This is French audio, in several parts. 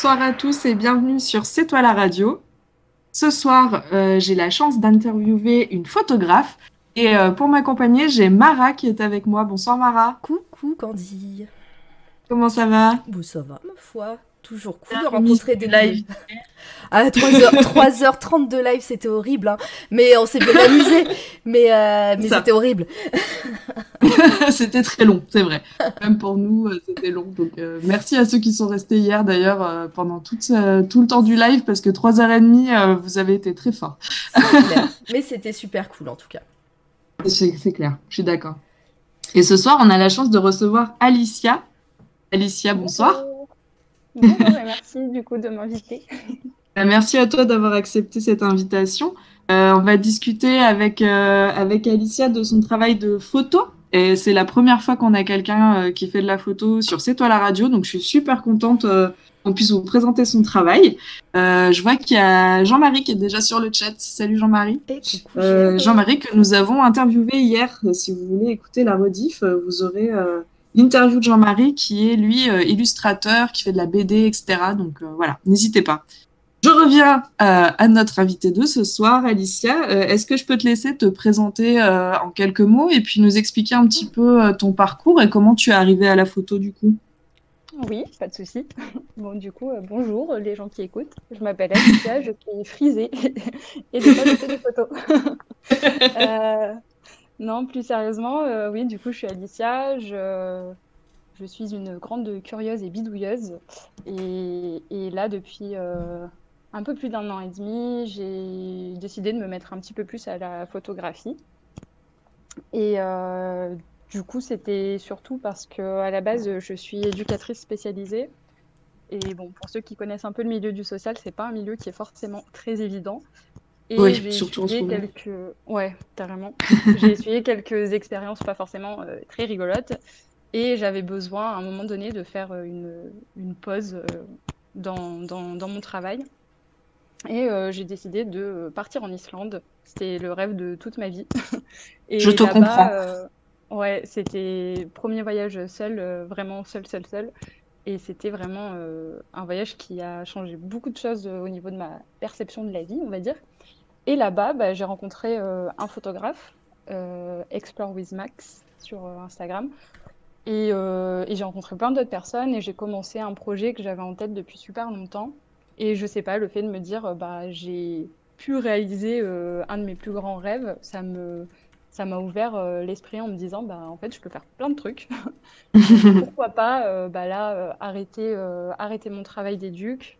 bonsoir à tous et bienvenue sur C'est toi la radio. Ce soir, euh, j'ai la chance d'interviewer une photographe. Et euh, pour m'accompagner, j'ai Mara qui est avec moi. Bonsoir Mara. Coucou Candy. Comment ça va? Bon, ça va, ma foi. Toujours cool de rencontrer des live. À 3h, 3h30 de live, c'était horrible. hein. Mais on s'est bien amusé. Mais, euh, mais c'était horrible. c'était très long, c'est vrai. Même pour nous, euh, c'était long. Donc euh, merci à ceux qui sont restés hier d'ailleurs euh, pendant euh, tout le temps du live parce que 3h30, euh, vous avez été très forts. C'est clair. Mais c'était super cool en tout cas. C'est clair, je suis d'accord. Et ce soir, on a la chance de recevoir Alicia. Alicia, bonsoir. Bonjour, et merci du coup de m'inviter. Euh, Merci à toi d'avoir accepté cette invitation. Euh, on va discuter avec, euh, avec Alicia de son travail de photo. Et c'est la première fois qu'on a quelqu'un euh, qui fait de la photo sur C'est toi la radio. Donc je suis super contente euh, qu'on puisse vous présenter son travail. Euh, je vois qu'il y a Jean-Marie qui est déjà sur le chat. Salut Jean-Marie. Euh, Jean-Marie que nous avons interviewé hier. Si vous voulez écouter la rediff, vous aurez l'interview de Jean-Marie qui est lui illustrateur, qui fait de la BD, etc. Donc euh, voilà, n'hésitez pas. Je reviens euh, à notre invité de ce soir, Alicia. Euh, Est-ce que je peux te laisser te présenter euh, en quelques mots et puis nous expliquer un petit peu ton parcours et comment tu es arrivée à la photo du coup? Oui, pas de souci. Bon, du coup, bonjour les gens qui écoutent. Je m'appelle Alicia, je suis frisée et je fais des photos. Non, plus sérieusement, oui, du coup, je suis Alicia. Je, suis une grande curieuse et bidouilleuse. Et, là, depuis un peu plus d'un an et demi, j'ai décidé de me mettre un petit peu plus à la photographie. Et euh, du coup, c'était surtout parce que à la base, je suis éducatrice spécialisée. Et bon, pour ceux qui connaissent un peu le milieu du social, c'est pas un milieu qui est forcément très évident. Et Oui, j'ai surtout en ce quelques... Ouais, carrément. J'ai essuyé quelques expériences pas forcément euh, très rigolotes. Et j'avais besoin, à un moment donné, de faire euh, une, une pause euh, dans, dans, dans mon travail. Et euh, j'ai décidé de partir en Islande. C'était le rêve de toute ma vie. Et Je te comprends. euh, ouais, c'était premier voyage seul, euh, vraiment seul, seul, seul. Et c'était vraiment un voyage qui a changé beaucoup de choses au niveau de ma perception de la vie, on va dire. Et là-bas, bah, j'ai rencontré un photographe, Explore with Max, sur Instagram. Et, et j'ai rencontré plein d'autres personnes et j'ai commencé un projet que j'avais en tête depuis super longtemps. Et je sais pas, le fait de me dire, euh, bah, j'ai pu réaliser euh, un de mes plus grands rêves, ça me, ça m'a ouvert euh, l'esprit en me disant, bah, en fait, je peux faire plein de trucs. Pourquoi pas, euh, bah, là, arrêter, arrêter mon travail d'éduc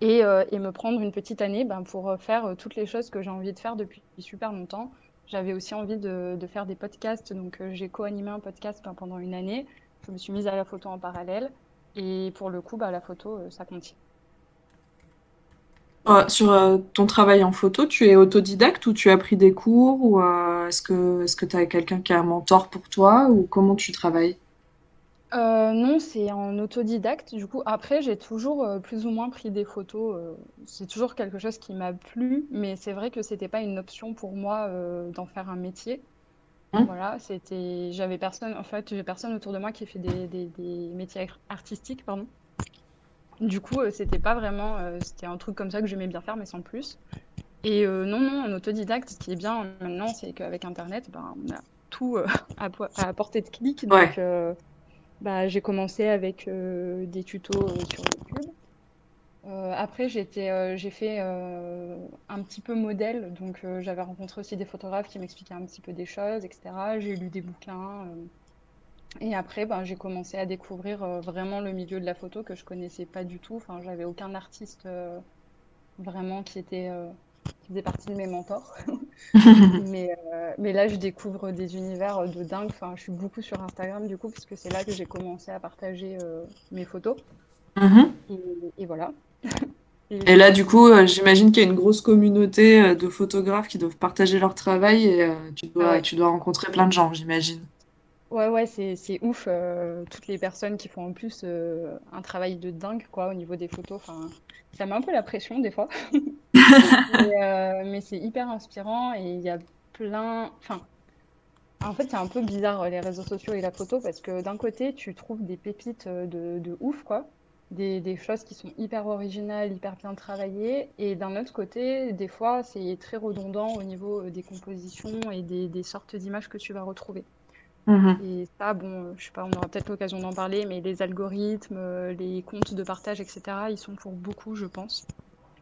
et, et me prendre une petite année ben, pour faire toutes les choses que j'ai envie de faire depuis super longtemps. J'avais aussi envie de, de faire des podcasts, donc j'ai co-animé un podcast ben, pendant une année. Je me suis mise à la photo en parallèle. Et pour le coup, bah, la photo, ça continue. Euh, Sur euh, ton travail en photo, tu es autodidacte ou tu as pris des cours ou euh, est-ce que est-ce que tu as quelqu'un qui est un mentor pour toi ou comment tu travailles? Euh, non, c'est en autodidacte. Du coup, après, j'ai toujours plus ou moins pris des photos. c'est toujours quelque chose qui m'a plu, mais c'est vrai que c'était pas une option pour moi d'en faire un métier. Hein? Voilà, c'était, j'avais personne, en fait, j'ai personne autour de moi qui fait des, des, des métiers ar- artistiques, pardon. Du coup, euh, c'était pas vraiment, euh, c'était un truc comme ça que j'aimais bien faire, mais sans plus. Et euh, non, non, en autodidacte, ce qui est bien maintenant, c'est qu'avec Internet, ben, on a tout à, po- à portée de clic. Donc, bah, j'ai commencé avec des tutos sur YouTube. Euh, après, euh, j'ai fait euh, un petit peu modèle, donc j'avais rencontré aussi des photographes qui m'expliquaient un petit peu des choses, etc. J'ai lu des bouquins. Et après, ben, j'ai commencé à découvrir euh, vraiment le milieu de la photo que je connaissais pas du tout. Enfin, j'avais aucun artiste euh, vraiment qui était, euh, qui faisait partie de mes mentors. Mais, mais là, je découvre des univers de dingue. Enfin, je suis beaucoup sur Instagram du coup, parce que c'est là que j'ai commencé à partager mes photos. Mhm. Et, et voilà. Et là, du coup, j'imagine qu'il y a une grosse communauté de photographes qui doivent partager leur travail et tu dois, Ah ouais. tu dois rencontrer plein de gens, j'imagine. Ouais, ouais, c'est, ouf. euh, toutes les personnes qui font en plus euh, un travail de dingue, quoi, au niveau des photos. Enfin, ça met un peu la pression des fois. euh, mais c'est hyper inspirant et il y a plein. Enfin, en fait, c'est un peu bizarre les réseaux sociaux et la photo parce que d'un côté, tu trouves des pépites de, de ouf, quoi. Des, des, choses qui sont hyper originales, hyper bien travaillées. Et d'un autre côté, des fois, c'est très redondant au niveau des compositions et des, des sortes d'images que tu vas retrouver. Mhm. Et ça, bon, je sais pas, on aura peut-être l'occasion d'en parler, mais les algorithmes, euh, les comptes de partage, etc., ils sont pour beaucoup, je pense.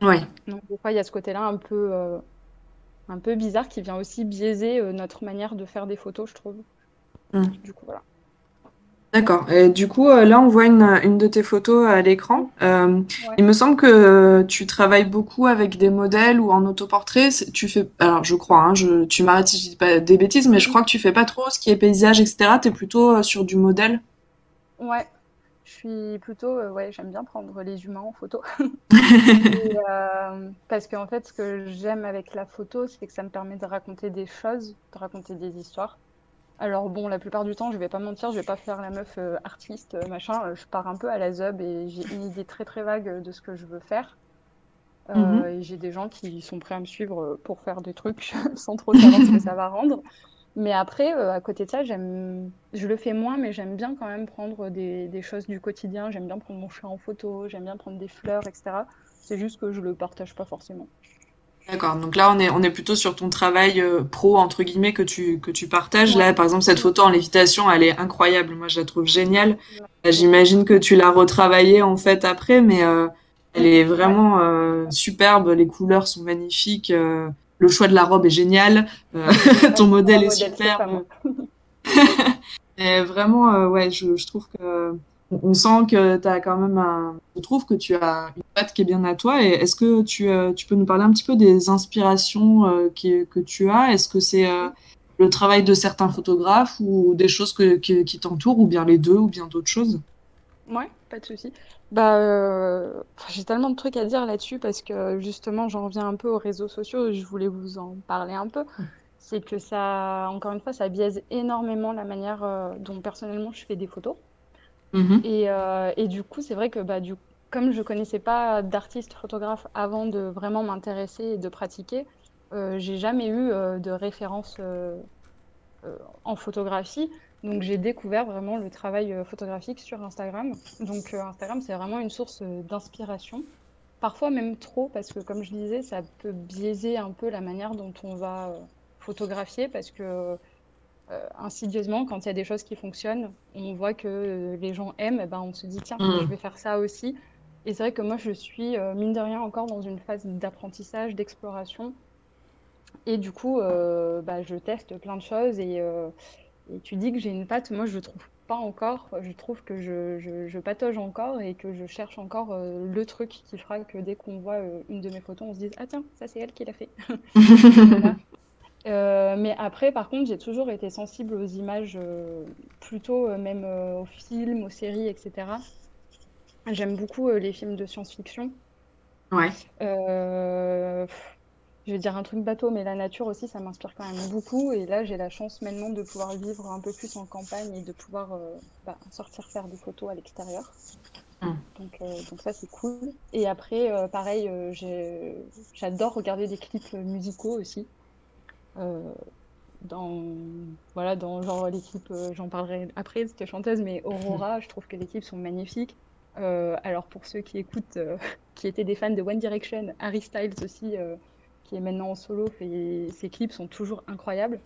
Ouais. Donc, des fois, il y a ce côté-là un peu, euh, un peu bizarre qui vient aussi biaiser euh, notre manière de faire des photos, je trouve. Mm. Du coup, voilà. D'accord. Et du coup, euh, là, on voit une, une de tes photos à l'écran. Euh, Ouais. il me semble que tu travailles beaucoup avec des modèles ou en autoportrait. Tu fais, alors je crois, hein, je, tu m'arrêtes si je dis pas des bêtises, mais je crois que tu fais pas trop ce qui est paysage, etc. T'es plutôt euh, sur du modèle. Ouais, je suis plutôt, euh, ouais, j'aime bien prendre les humains en photo. Et, euh, parce qu'en fait, ce que j'aime avec la photo, c'est que ça me permet de raconter des choses, de raconter des histoires. Alors bon, la plupart du temps, je vais pas mentir, je vais pas faire la meuf euh, artiste, euh, machin. euh, Je pars un peu à la zub et j'ai une idée très très vague de ce que je veux faire. Euh, Mhm. et j'ai des gens qui sont prêts à me suivre pour faire des trucs sans trop savoir ce que ça va rendre. Mais après, à côté de ça, j'aime, je le fais moins, mais j'aime bien quand même prendre des, des choses du quotidien. J'aime bien prendre mon chat en photo, j'aime bien prendre des fleurs, etc. C'est juste que je le partage pas forcément. D'accord. Donc là, on est, on est plutôt sur ton travail euh, pro, entre guillemets, que tu, que tu partages. Ouais. Là, par exemple, cette photo en lévitation, elle est incroyable. Moi, je la trouve géniale. J'imagine que tu l'as retravaillée en fait après, mais euh, elle est vraiment euh, superbe. Les couleurs sont magnifiques. euh, le choix de la robe est génial. euh, ton modèle est superbe. vraiment, euh, ouais, je, je trouve que on sent que tu as quand même. Je trouve que tu as une patte qui est bien à toi. Et est-ce que tu, euh, peux nous parler un petit peu des inspirations euh, que tu as? Est-ce que c'est euh, le travail de certains photographes ou des choses que, qui t'entourent, ou bien les deux, ou bien d'autres choses? Ouais, pas de souci. Bah, j'ai tellement de trucs à dire là-dessus parce que justement, j'en reviens un peu aux réseaux sociaux. Je voulais vous en parler un peu. C'est que ça, encore une fois, ça biaise énormément la manière dont personnellement je fais des photos. Mhm. Et, euh, et du coup, c'est vrai que bah, comme je connaissais pas d'artiste photographe avant de vraiment m'intéresser et de pratiquer, euh, j'ai jamais eu euh, de référence euh, en photographie. Donc j'ai découvert vraiment le travail photographique sur Instagram. Donc Instagram, c'est vraiment une source d'inspiration. Parfois même trop, parce que comme je disais, ça peut biaiser un peu la manière dont on va photographier, parce que insidieusement, quand il y a des choses qui fonctionnent, on voit que euh, les gens aiment, et ben on se dit tiens, Mm. je vais faire ça aussi. Et c'est vrai que moi, je suis euh, mine de rien encore dans une phase d'apprentissage, d'exploration. Et du coup, euh, bah, je teste plein de choses et, euh, et tu dis que j'ai une patte, moi je trouve pas encore, je trouve que je, je, je patauge encore et que je cherche encore euh, le truc qui fera que dès qu'on voit euh, une de mes photos, on se dise ah tiens, ça c'est elle qui l'a fait. Voilà. Euh, mais après, par contre, j'ai toujours été sensible aux images, euh, plutôt euh, même aux films, aux séries, etc. J'aime beaucoup les films de science-fiction. Ouais. Pff, je vais dire un truc bateau, mais la nature aussi, ça m'inspire quand même beaucoup. Et là, j'ai la chance maintenant de pouvoir vivre un peu plus en campagne et de pouvoir bah, sortir faire des photos à l'extérieur. Mm. Donc, donc ça, c'est cool. Et après, pareil, j'adore regarder des clips musicaux aussi. Euh, dans, voilà, dans genre clips, euh, j'en parlerai après, c'était chanteuse, mais Aurora, je trouve que les clips sont magnifiques. Euh, alors pour ceux qui écoutent, euh, qui étaient des fans de One Direction, Harry Styles aussi, euh, qui est maintenant en solo, fait, ses clips sont toujours incroyables.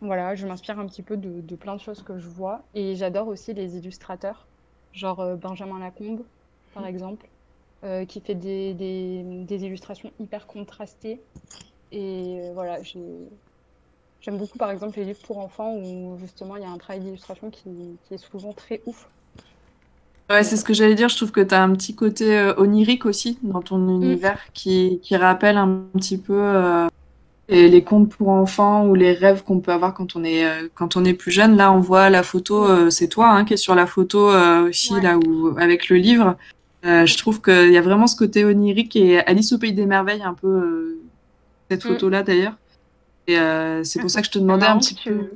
Voilà, je m'inspire un petit peu de, de plein de choses que je vois. Et j'adore aussi les illustrateurs, genre Benjamin Lacombe, par exemple, euh, qui fait des, des, des illustrations hyper contrastées. Et euh, voilà, j'ai... J'aime beaucoup par exemple les livres pour enfants où justement il y a un travail d'illustration qui, qui est souvent très ouf. Ouais, c'est ce que j'allais dire. Je trouve que tu as un petit côté euh, onirique aussi dans ton univers qui, qui rappelle un petit peu euh, les, les contes pour enfants ou les rêves qu'on peut avoir quand on est, euh, quand on est plus jeune. Là, on voit la photo, euh, c'est toi hein, qui est sur la photo aussi, Ouais. là où, avec le livre. Je trouve qu'il y a vraiment ce côté onirique et Alice au Pays des Merveilles, un peu cette Mm. photo-là d'ailleurs. Et euh, c'est pour ça que je te demandais un petit tu- peu.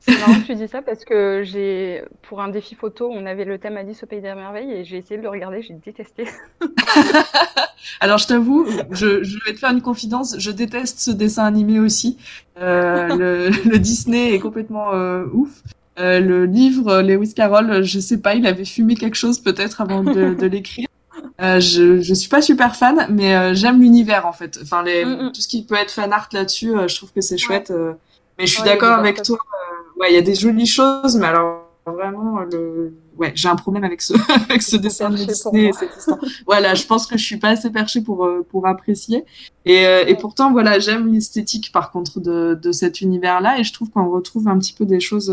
C'est marrant que tu dis ça parce que j'ai, pour un défi photo, on avait le thème Alice au Pays des Merveilles et j'ai essayé de le regarder, j'ai détesté. Alors je t'avoue, je, je, vais te faire une confidence, je déteste ce dessin animé aussi. Euh, le, le, Disney est complètement euh, ouf. Euh, le livre Lewis Carroll, je sais pas, il avait fumé quelque chose peut-être avant de, de l'écrire. Euh, je, je suis pas super fan, mais euh, j'aime l'univers en fait. Enfin, les, mm -hmm. tout ce qui peut être fan art là-dessus, euh, je trouve que c'est chouette. mais je suis ouais, d'accord avec toi. ouais, il y a des jolies choses, mais alors vraiment le ouais j'ai un problème avec ce avec ce dessin de Disney et cette histoire. voilà je pense que je suis pas assez perchée pour pour apprécier et et pourtant voilà j'aime l'esthétique par contre de de cet univers là et je trouve qu'on retrouve un petit peu des choses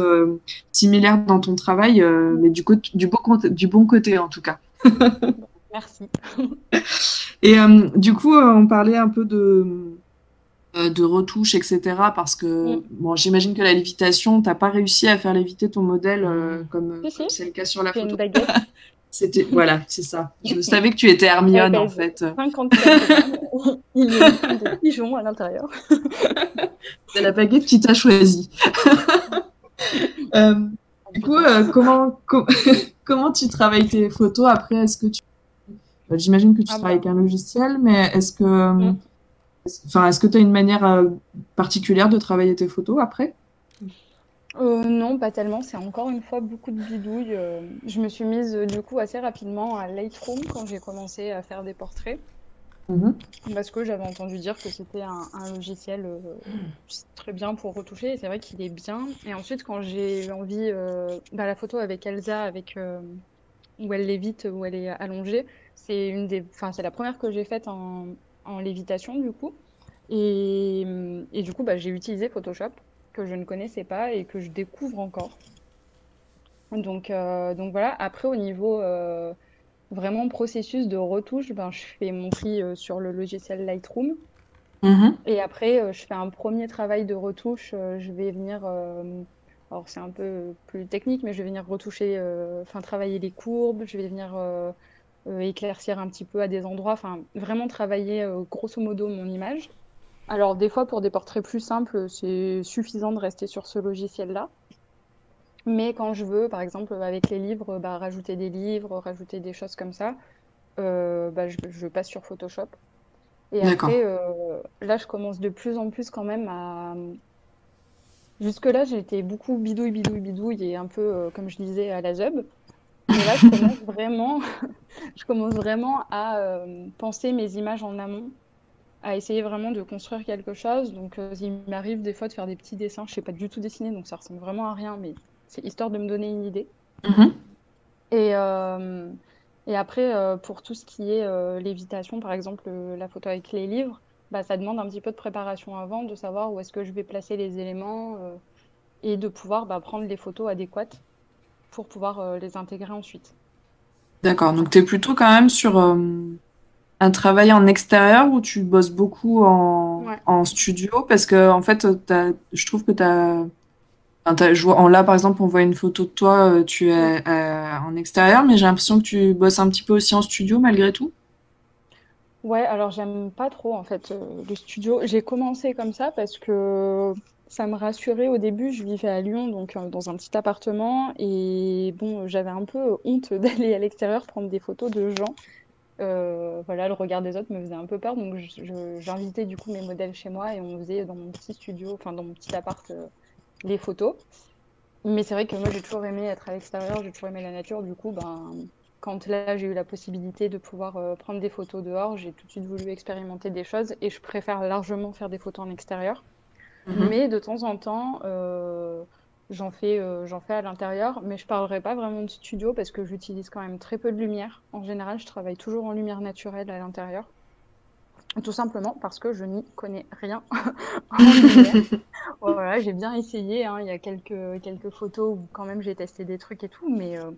similaires dans ton travail mais du côté du bon du bon côté en tout cas Merci. Et euh, du coup, euh, on parlait un peu de, euh, de retouches, etc. Parce que, mm. bon, j'imagine que la lévitation, tu n'as pas réussi à faire léviter ton modèle euh, comme c'est si. le cas sur la photo. C'était, voilà, c'est ça. Je savais que tu étais Hermione, en fait. 50 Il y a des pigeons à l'intérieur. c'est la baguette qui t'a choisi. euh, du coup, euh, comment, com comment tu travailles tes photos après? Est-ce que tu J'imagine que tu ah travailles bah. avec un logiciel, mais est-ce que, mmh. enfin, est-ce que tu as une manière euh, particulière de travailler tes photos après? Euh, Non, pas tellement. C'est encore une fois beaucoup de bidouilles. Euh, je me suis mise du coup assez rapidement à Lightroom quand j'ai commencé à faire des portraits. Mmh. Parce que j'avais entendu dire que c'était un, un, logiciel euh, très bien pour retoucher, et c'est vrai qu'il est bien. Et ensuite, quand j'ai eu envie, bah, la photo avec Elsa, avec, où elle lévite, où elle est allongée, c'est une des, enfin c'est la première que j'ai faite en, en, lévitation du coup. Et, et du coup, bah, j'ai utilisé Photoshop que je ne connaissais pas et que je découvre encore. Donc, euh, donc voilà. Après, au niveau euh, vraiment processus de retouche, ben, je fais mon tri euh, sur le logiciel Lightroom. Mmh. Et après, je fais un premier travail de retouche. je vais venir, alors c'est un peu plus technique, mais je vais venir retoucher, enfin travailler les courbes. Je vais venir euh, éclaircir un petit peu à des endroits, enfin vraiment travailler euh, grosso modo mon image. Alors des fois pour des portraits plus simples, c'est suffisant de rester sur ce logiciel-là. Mais quand je veux, par exemple avec les livres, bah, rajouter des livres, rajouter des choses comme ça, euh, bah, je, je, passe sur Photoshop. Et après, euh, là, je commence de plus en plus quand même à... Jusque-là, j'étais beaucoup bidouille, bidouille, bidouille et un peu, euh, comme je disais, à la zub. Mais là, je commence vraiment, je commence vraiment à euh, penser mes images en amont, à essayer vraiment de construire quelque chose. Donc, euh, il m'arrive des fois de faire des petits dessins. Je sais pas du tout dessiner, donc ça ressemble vraiment à rien, mais c'est histoire de me donner une idée. Mm -hmm. Et, euh, et après, pour tout ce qui est lévitation, par exemple, la photo avec les livres, bah, ça demande un petit peu de préparation avant, de savoir où est-ce que je vais placer les éléments et de pouvoir bah, prendre les photos adéquates pour pouvoir euh, les intégrer ensuite. D'accord, donc tu es plutôt quand même sur euh, un travail en extérieur où tu bosses beaucoup en, ouais. en studio? Parce que en fait, je trouve que tu as. Là, par exemple, on voit une photo de toi, euh, tu es euh, en extérieur, mais j'ai l'impression que tu bosses un petit peu aussi en studio malgré tout. Ouais, alors j'aime pas trop en fait le studio. J'ai commencé comme ça parce que ça me rassurait au début. Je vivais à Lyon, donc euh, dans un petit appartement. Et bon, j'avais un peu honte d'aller à l'extérieur prendre des photos de gens. Euh, voilà, le regard des autres me faisait un peu peur. Donc j'invitais du coup mes modèles chez moi et on faisait dans mon petit studio, enfin dans mon petit appart, euh, les photos. Mais c'est vrai que moi j'ai toujours aimé être à l'extérieur, j'ai toujours aimé la nature. Du coup, ben, quand là j'ai eu la possibilité de pouvoir euh, prendre des photos dehors, j'ai tout de suite voulu expérimenter des choses et je préfère largement faire des photos en extérieur. Mmh. Mais de temps en temps, euh, j'en fais, euh, j'en fais à l'intérieur, mais je parlerai pas vraiment de studio parce que j'utilise quand même très peu de lumière. En général, je travaille toujours en lumière naturelle à l'intérieur. Tout simplement parce que je n'y connais rien voilà, j'ai bien essayé. Hein. Il y a quelques, quelques photos où quand même j'ai testé des trucs et tout, mais, euh,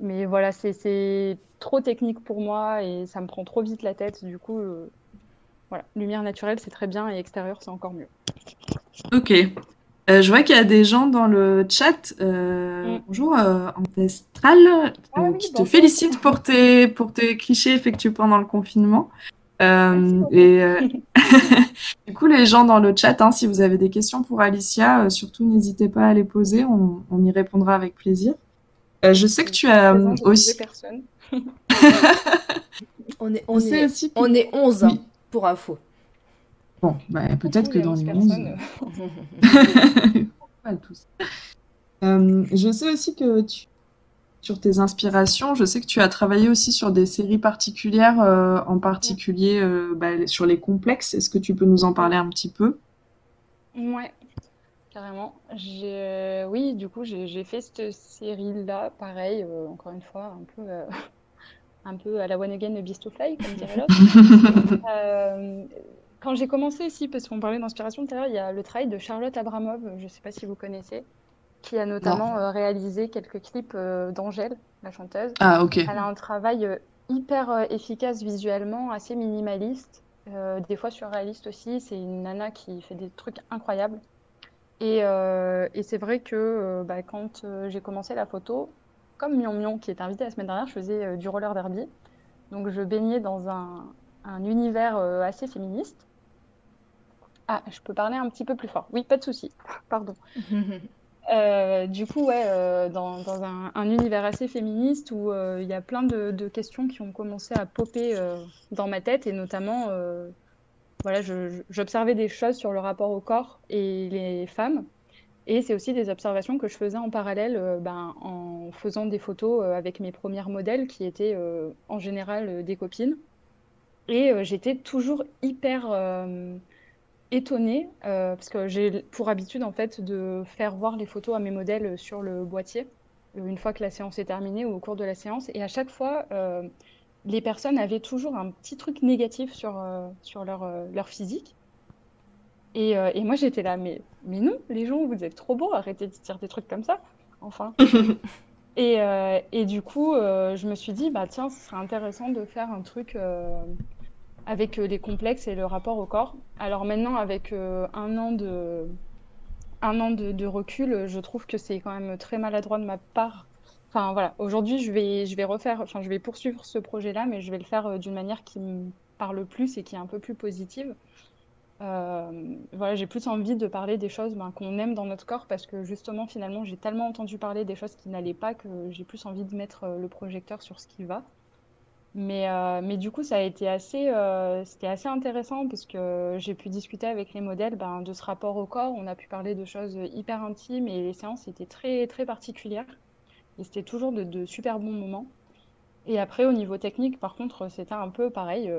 mais voilà, c'est trop technique pour moi et ça me prend trop vite la tête. Du coup, euh, voilà, lumière naturelle, c'est très bien et extérieur, c'est encore mieux. Ok. Euh, je vois qu'il y a des gens dans le chat. Euh, mm. Bonjour, euh, Ancestral, ah, oui, qui te félicite pour tes, pour tes clichés effectués pendant le confinement. Euh, et euh, du coup, les gens dans le chat, hein, si vous avez des questions pour Alicia, euh, surtout n'hésitez pas à les poser, on, on y répondra avec plaisir. Euh, je sais que tu as aussi. personne. On est, on est, aussi on est 11 hein, Oui. Pour info. Bon, bah, peut-être que dans les les 11 11. personnes. Pas tous. Euh, je sais aussi que tu, sur tes inspirations, je sais que tu as travaillé aussi sur des séries particulières, euh, en particulier euh, bah, sur les complexes. Est-ce que tu peux nous en parler un petit peu? Ouais, carrément. J'ai, euh, oui, du coup, j'ai j'ai fait cette série-là, pareil, euh, encore une fois, un peu, euh, un peu à la One Again Beast to Fly, comme dirait l'autre. Euh, quand j'ai commencé ici, parce qu'on parlait d'inspiration tout à l'heure, il y a le travail de Charlotte Abramov, je ne sais pas si vous connaissez, qui a notamment euh, réalisé quelques clips euh, d'Angèle, la chanteuse. Ah, ok. Elle a un travail euh, hyper efficace visuellement, assez minimaliste, des fois surréaliste aussi. C'est une nana qui fait des trucs incroyables. Et, et c'est vrai que bah, quand j'ai commencé la photo, comme Mion Mion qui était invité la semaine dernière, je faisais euh, du roller derby. Donc je baignais dans un, un univers euh, assez féministe. Ah, je peux parler un petit peu plus fort. Oui, pas de souci. Pardon. Euh, du coup, ouais, euh, dans, dans un, un univers assez féministe où euh, il y a plein de, de questions qui ont commencé à popper dans ma tête et notamment, voilà, j'observais des choses sur le rapport au corps et les femmes. Et c'est aussi des observations que je faisais en parallèle euh, ben, en faisant des photos euh, avec mes premières modèles qui étaient euh, en général des copines. Et j'étais toujours hyper étonnée parce que j'ai pour habitude en fait de faire voir les photos à mes modèles sur le boîtier une fois que la séance est terminée ou au cours de la séance. Et à chaque fois, les personnes avaient toujours un petit truc négatif sur, sur leur, leur physique. Et, euh, et moi j'étais là, mais, mais non, les gens, vous êtes trop beaux, arrêtez de dire des trucs comme ça, enfin. Et, euh, et du coup, euh, je me suis dit, bah tiens, ce serait intéressant de faire un truc avec les complexes et le rapport au corps. Alors maintenant, avec un an de, un an de, de recul, je trouve que c'est quand même très maladroit de ma part. Enfin voilà, aujourd'hui, je vais, je vais refaire, enfin, je vais poursuivre ce projet-là, mais je vais le faire d'une manière qui me parle plus et qui est un peu plus positive. Euh, voilà, j'ai plus envie de parler des choses ben, qu'on aime dans notre corps parce que justement, finalement, j'ai tellement entendu parler des choses qui n'allaient pas que j'ai plus envie de mettre euh, le projecteur sur ce qui va. Mais, euh, mais du coup, ça a été assez, assez intéressant parce que j'ai pu discuter avec les modèles ben, de ce rapport au corps. On a pu parler de choses hyper intimes et les séances étaient très, très particulières. Et c'était toujours de, super bons moments. Et après, au niveau technique, par contre, c'était un peu pareil,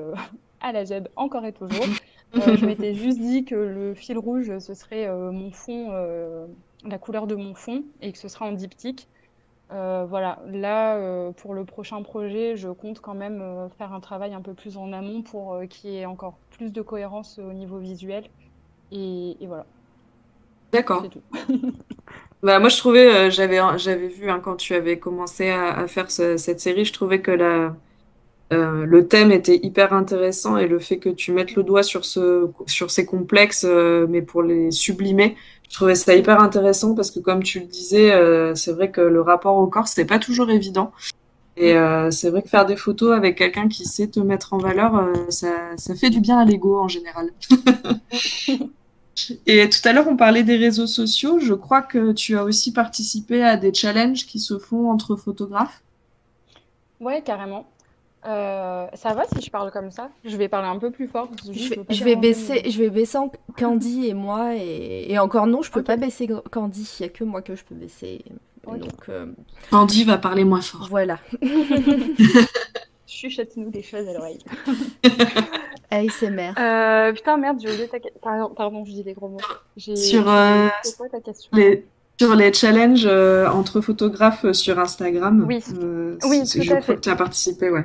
à la ZEB, encore et toujours. Euh, je m'étais juste dit que le fil rouge, ce serait euh, mon fond, euh, la couleur de mon fond, et que ce sera en diptyque. Voilà, là, pour le prochain projet, je compte quand même faire un travail un peu plus en amont pour qu'il y ait encore plus de cohérence au niveau visuel. Et, et voilà, D'accord. c'est tout. Bah, moi, je trouvais, j'avais, j'avais vu hein, quand tu avais commencé à, à faire ce- cette série, je trouvais que la, euh, le thème était hyper intéressant et le fait que tu mettes le doigt sur ce, sur ces complexes, euh, mais pour les sublimer, je trouvais ça hyper intéressant parce que comme tu le disais, euh, c'est vrai que le rapport au corps, c'est pas toujours évident. Et euh, c'est vrai que faire des photos avec quelqu'un qui sait te mettre en valeur, euh, ça, ça fait du bien à l'ego en général. Et tout à l'heure, on parlait des réseaux sociaux. Je crois que tu as aussi participé à des challenges qui se font entre photographes. Ouais, carrément. Euh, ça va si je parle comme ça? Je vais parler un peu plus fort. parce que Je vais, je baisser, je vais baisser en- Candy et moi et, et encore non, je peux pas baisser Candy. Il y a que moi que je peux baisser. Donc euh, Andy va parler moins fort. voilà. Chuchote-nous des choses à l'oreille. ASMR. Euh, putain, merde, j'ai oublié ta question. Pardon, pardon, je dis des gros mots. Sur, euh, C'est quoi ta question? Les, sur les challenges euh, entre photographes sur Instagram. Oui. euh, Oui, c'est- tout je à crois fait. que tu as participé, ouais.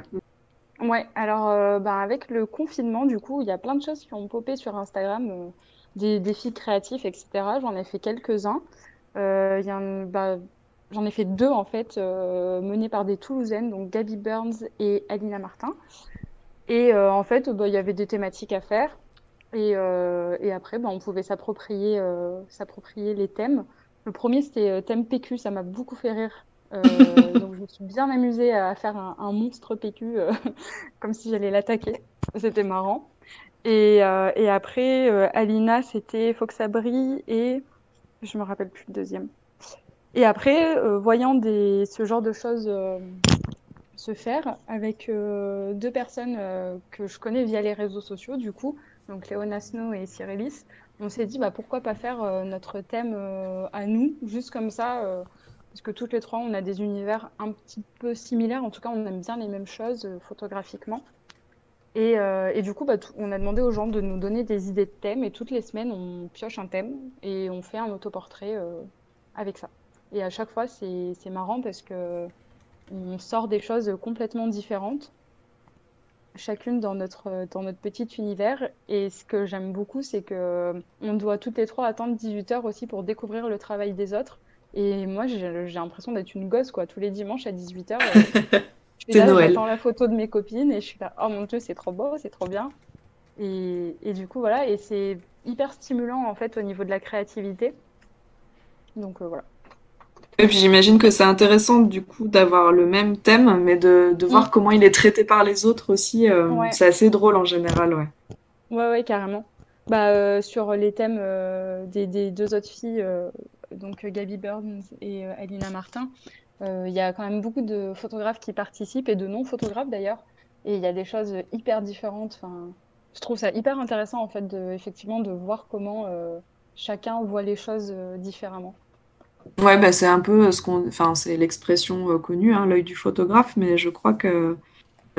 Ouais, alors euh, bah, avec le confinement, du coup, il y a plein de choses qui ont popé sur Instagram, euh, des défis créatifs, etc. J'en ai fait quelques-uns. Euh, bah, j'en ai fait deux, en fait, euh, menés par des Toulousaines, donc Gabi Burns et Alina Martin. Et euh, en fait, bah, il y avait des thématiques à faire. Et, euh, et après, bah, on pouvait euh, s'approprier les thèmes. Le premier, c'était euh, thème PQ, ça m'a beaucoup fait rire. Euh, donc je me suis bien amusée à faire un, un monstre PQ, euh, comme si j'allais l'attaquer. c'était marrant. Et, euh, et après, Alina, c'était Faut que ça brille et je me rappelle plus le deuxième. Et après, voyant des, ce genre de choses se faire avec deux personnes que je connais via les réseaux sociaux, du coup, donc Léona Snow et Cyrilis, on s'est dit bah, pourquoi pas faire euh, notre thème euh, à nous, juste comme ça, euh, parce que toutes les trois, on a des univers un petit peu similaires, en tout cas, on aime bien les mêmes choses euh, photographiquement. Et, et du coup, bah, on a demandé aux gens de nous donner des idées de thèmes, et toutes les semaines, on pioche un thème et on fait un autoportrait avec ça. Et à chaque fois, c'est c'est marrant parce que on sort des choses complètement différentes, chacune dans notre, dans notre petit univers. Et ce que j'aime beaucoup, c'est que on doit toutes les trois attendre 18 heures aussi pour découvrir le travail des autres. Et moi, j'ai l'impression d'être une gosse, quoi. Tous les dimanches à 18 heures, euh, je j'attends la photo de mes copines et je suis là, oh mon Dieu, c'est trop beau, c'est trop bien. Et, et du coup, voilà, et c'est hyper stimulant en fait au niveau de la créativité. Donc euh, voilà. Et puis j'imagine que c'est intéressant du coup d'avoir le même thème, mais de, de voir comment il est traité par les autres aussi. euh, Ouais. c'est assez drôle en général, ouais. Ouais, ouais, carrément. Bah, euh, sur les thèmes euh, des, des deux autres filles, donc Gabby Burns et Alina Martin, il y a quand même beaucoup de photographes qui participent et de non-photographes d'ailleurs. Et il y a des choses hyper différentes. Enfin, je trouve ça hyper intéressant en fait, de, effectivement, de voir comment chacun voit les choses différemment. Ouais, bah c'est un peu ce qu'on, enfin c'est l'expression euh, connue, hein, l'œil du photographe, mais je crois que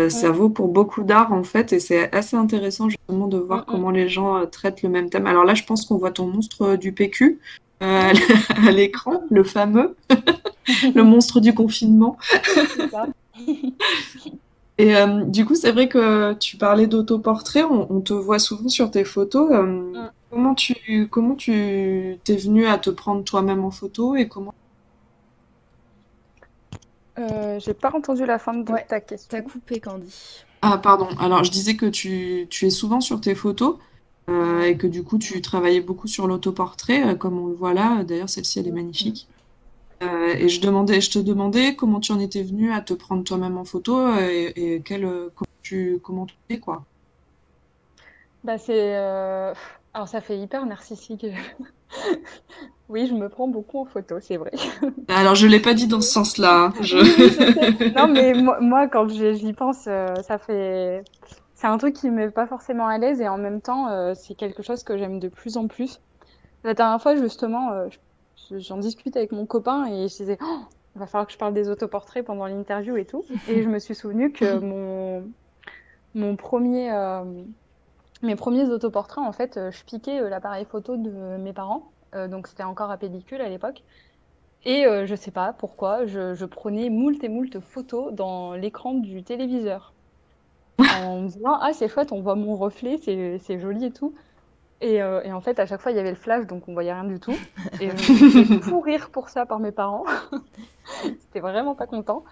euh, ça vaut pour beaucoup d'art en fait, et c'est assez intéressant justement de voir Mm, mm. comment les gens euh, traitent le même thème. Alors là, je pense qu'on voit ton monstre du PQ euh, à l'écran, le fameux, le monstre du confinement. Et euh, du coup, c'est vrai que tu parlais d'autoportrait, on, on te voit souvent sur tes photos. euh, Mm. Comment tu comment tu t'es venu à te prendre toi-même en photo et comment? Euh, j'ai pas entendu la fin de Ouais, ta question. T'as coupé, Candy. Ah, pardon. Alors, je disais que tu, tu es souvent sur tes photos euh, et que du coup, tu travaillais beaucoup sur l'autoportrait, euh, comme on le voit là. D'ailleurs, celle-ci, elle est magnifique. Euh, et je demandais, je te demandais comment tu en étais venu à te prendre toi-même en photo et, et quel, comment tu, comment tu fais, quoi? Bah c'est euh, alors ça fait hyper narcissique. Oui, je me prends beaucoup en photo, c'est vrai. Alors, je l'ai pas dit dans ce sens-là. hein. Je... Oui. Non, mais moi, moi, quand j'y pense, euh, ça fait c'est un truc qui me met pas forcément à l'aise et en même temps, euh, c'est quelque chose que j'aime de plus en plus. La dernière fois, justement, euh, je- j'en discute avec mon copain et je disais, Oh, il va falloir que je parle des autoportraits pendant l'interview et tout. Et je me suis souvenu que mon mon premier mes premiers autoportraits, en fait, euh, je piquais euh, l'appareil photo de mes parents. Euh, donc c'était encore à pellicule à l'époque. Et euh, je sais pas pourquoi, je, je prenais moult et moult photos dans l'écran du téléviseur. En me disant, ah c'est chouette, on voit mon reflet, c'est c'est joli et tout. Et, euh, et en fait, à chaque fois, il y avait le flash, donc on voyait rien du tout. Et je me pourrir pour ça par mes parents. C'était vraiment pas content.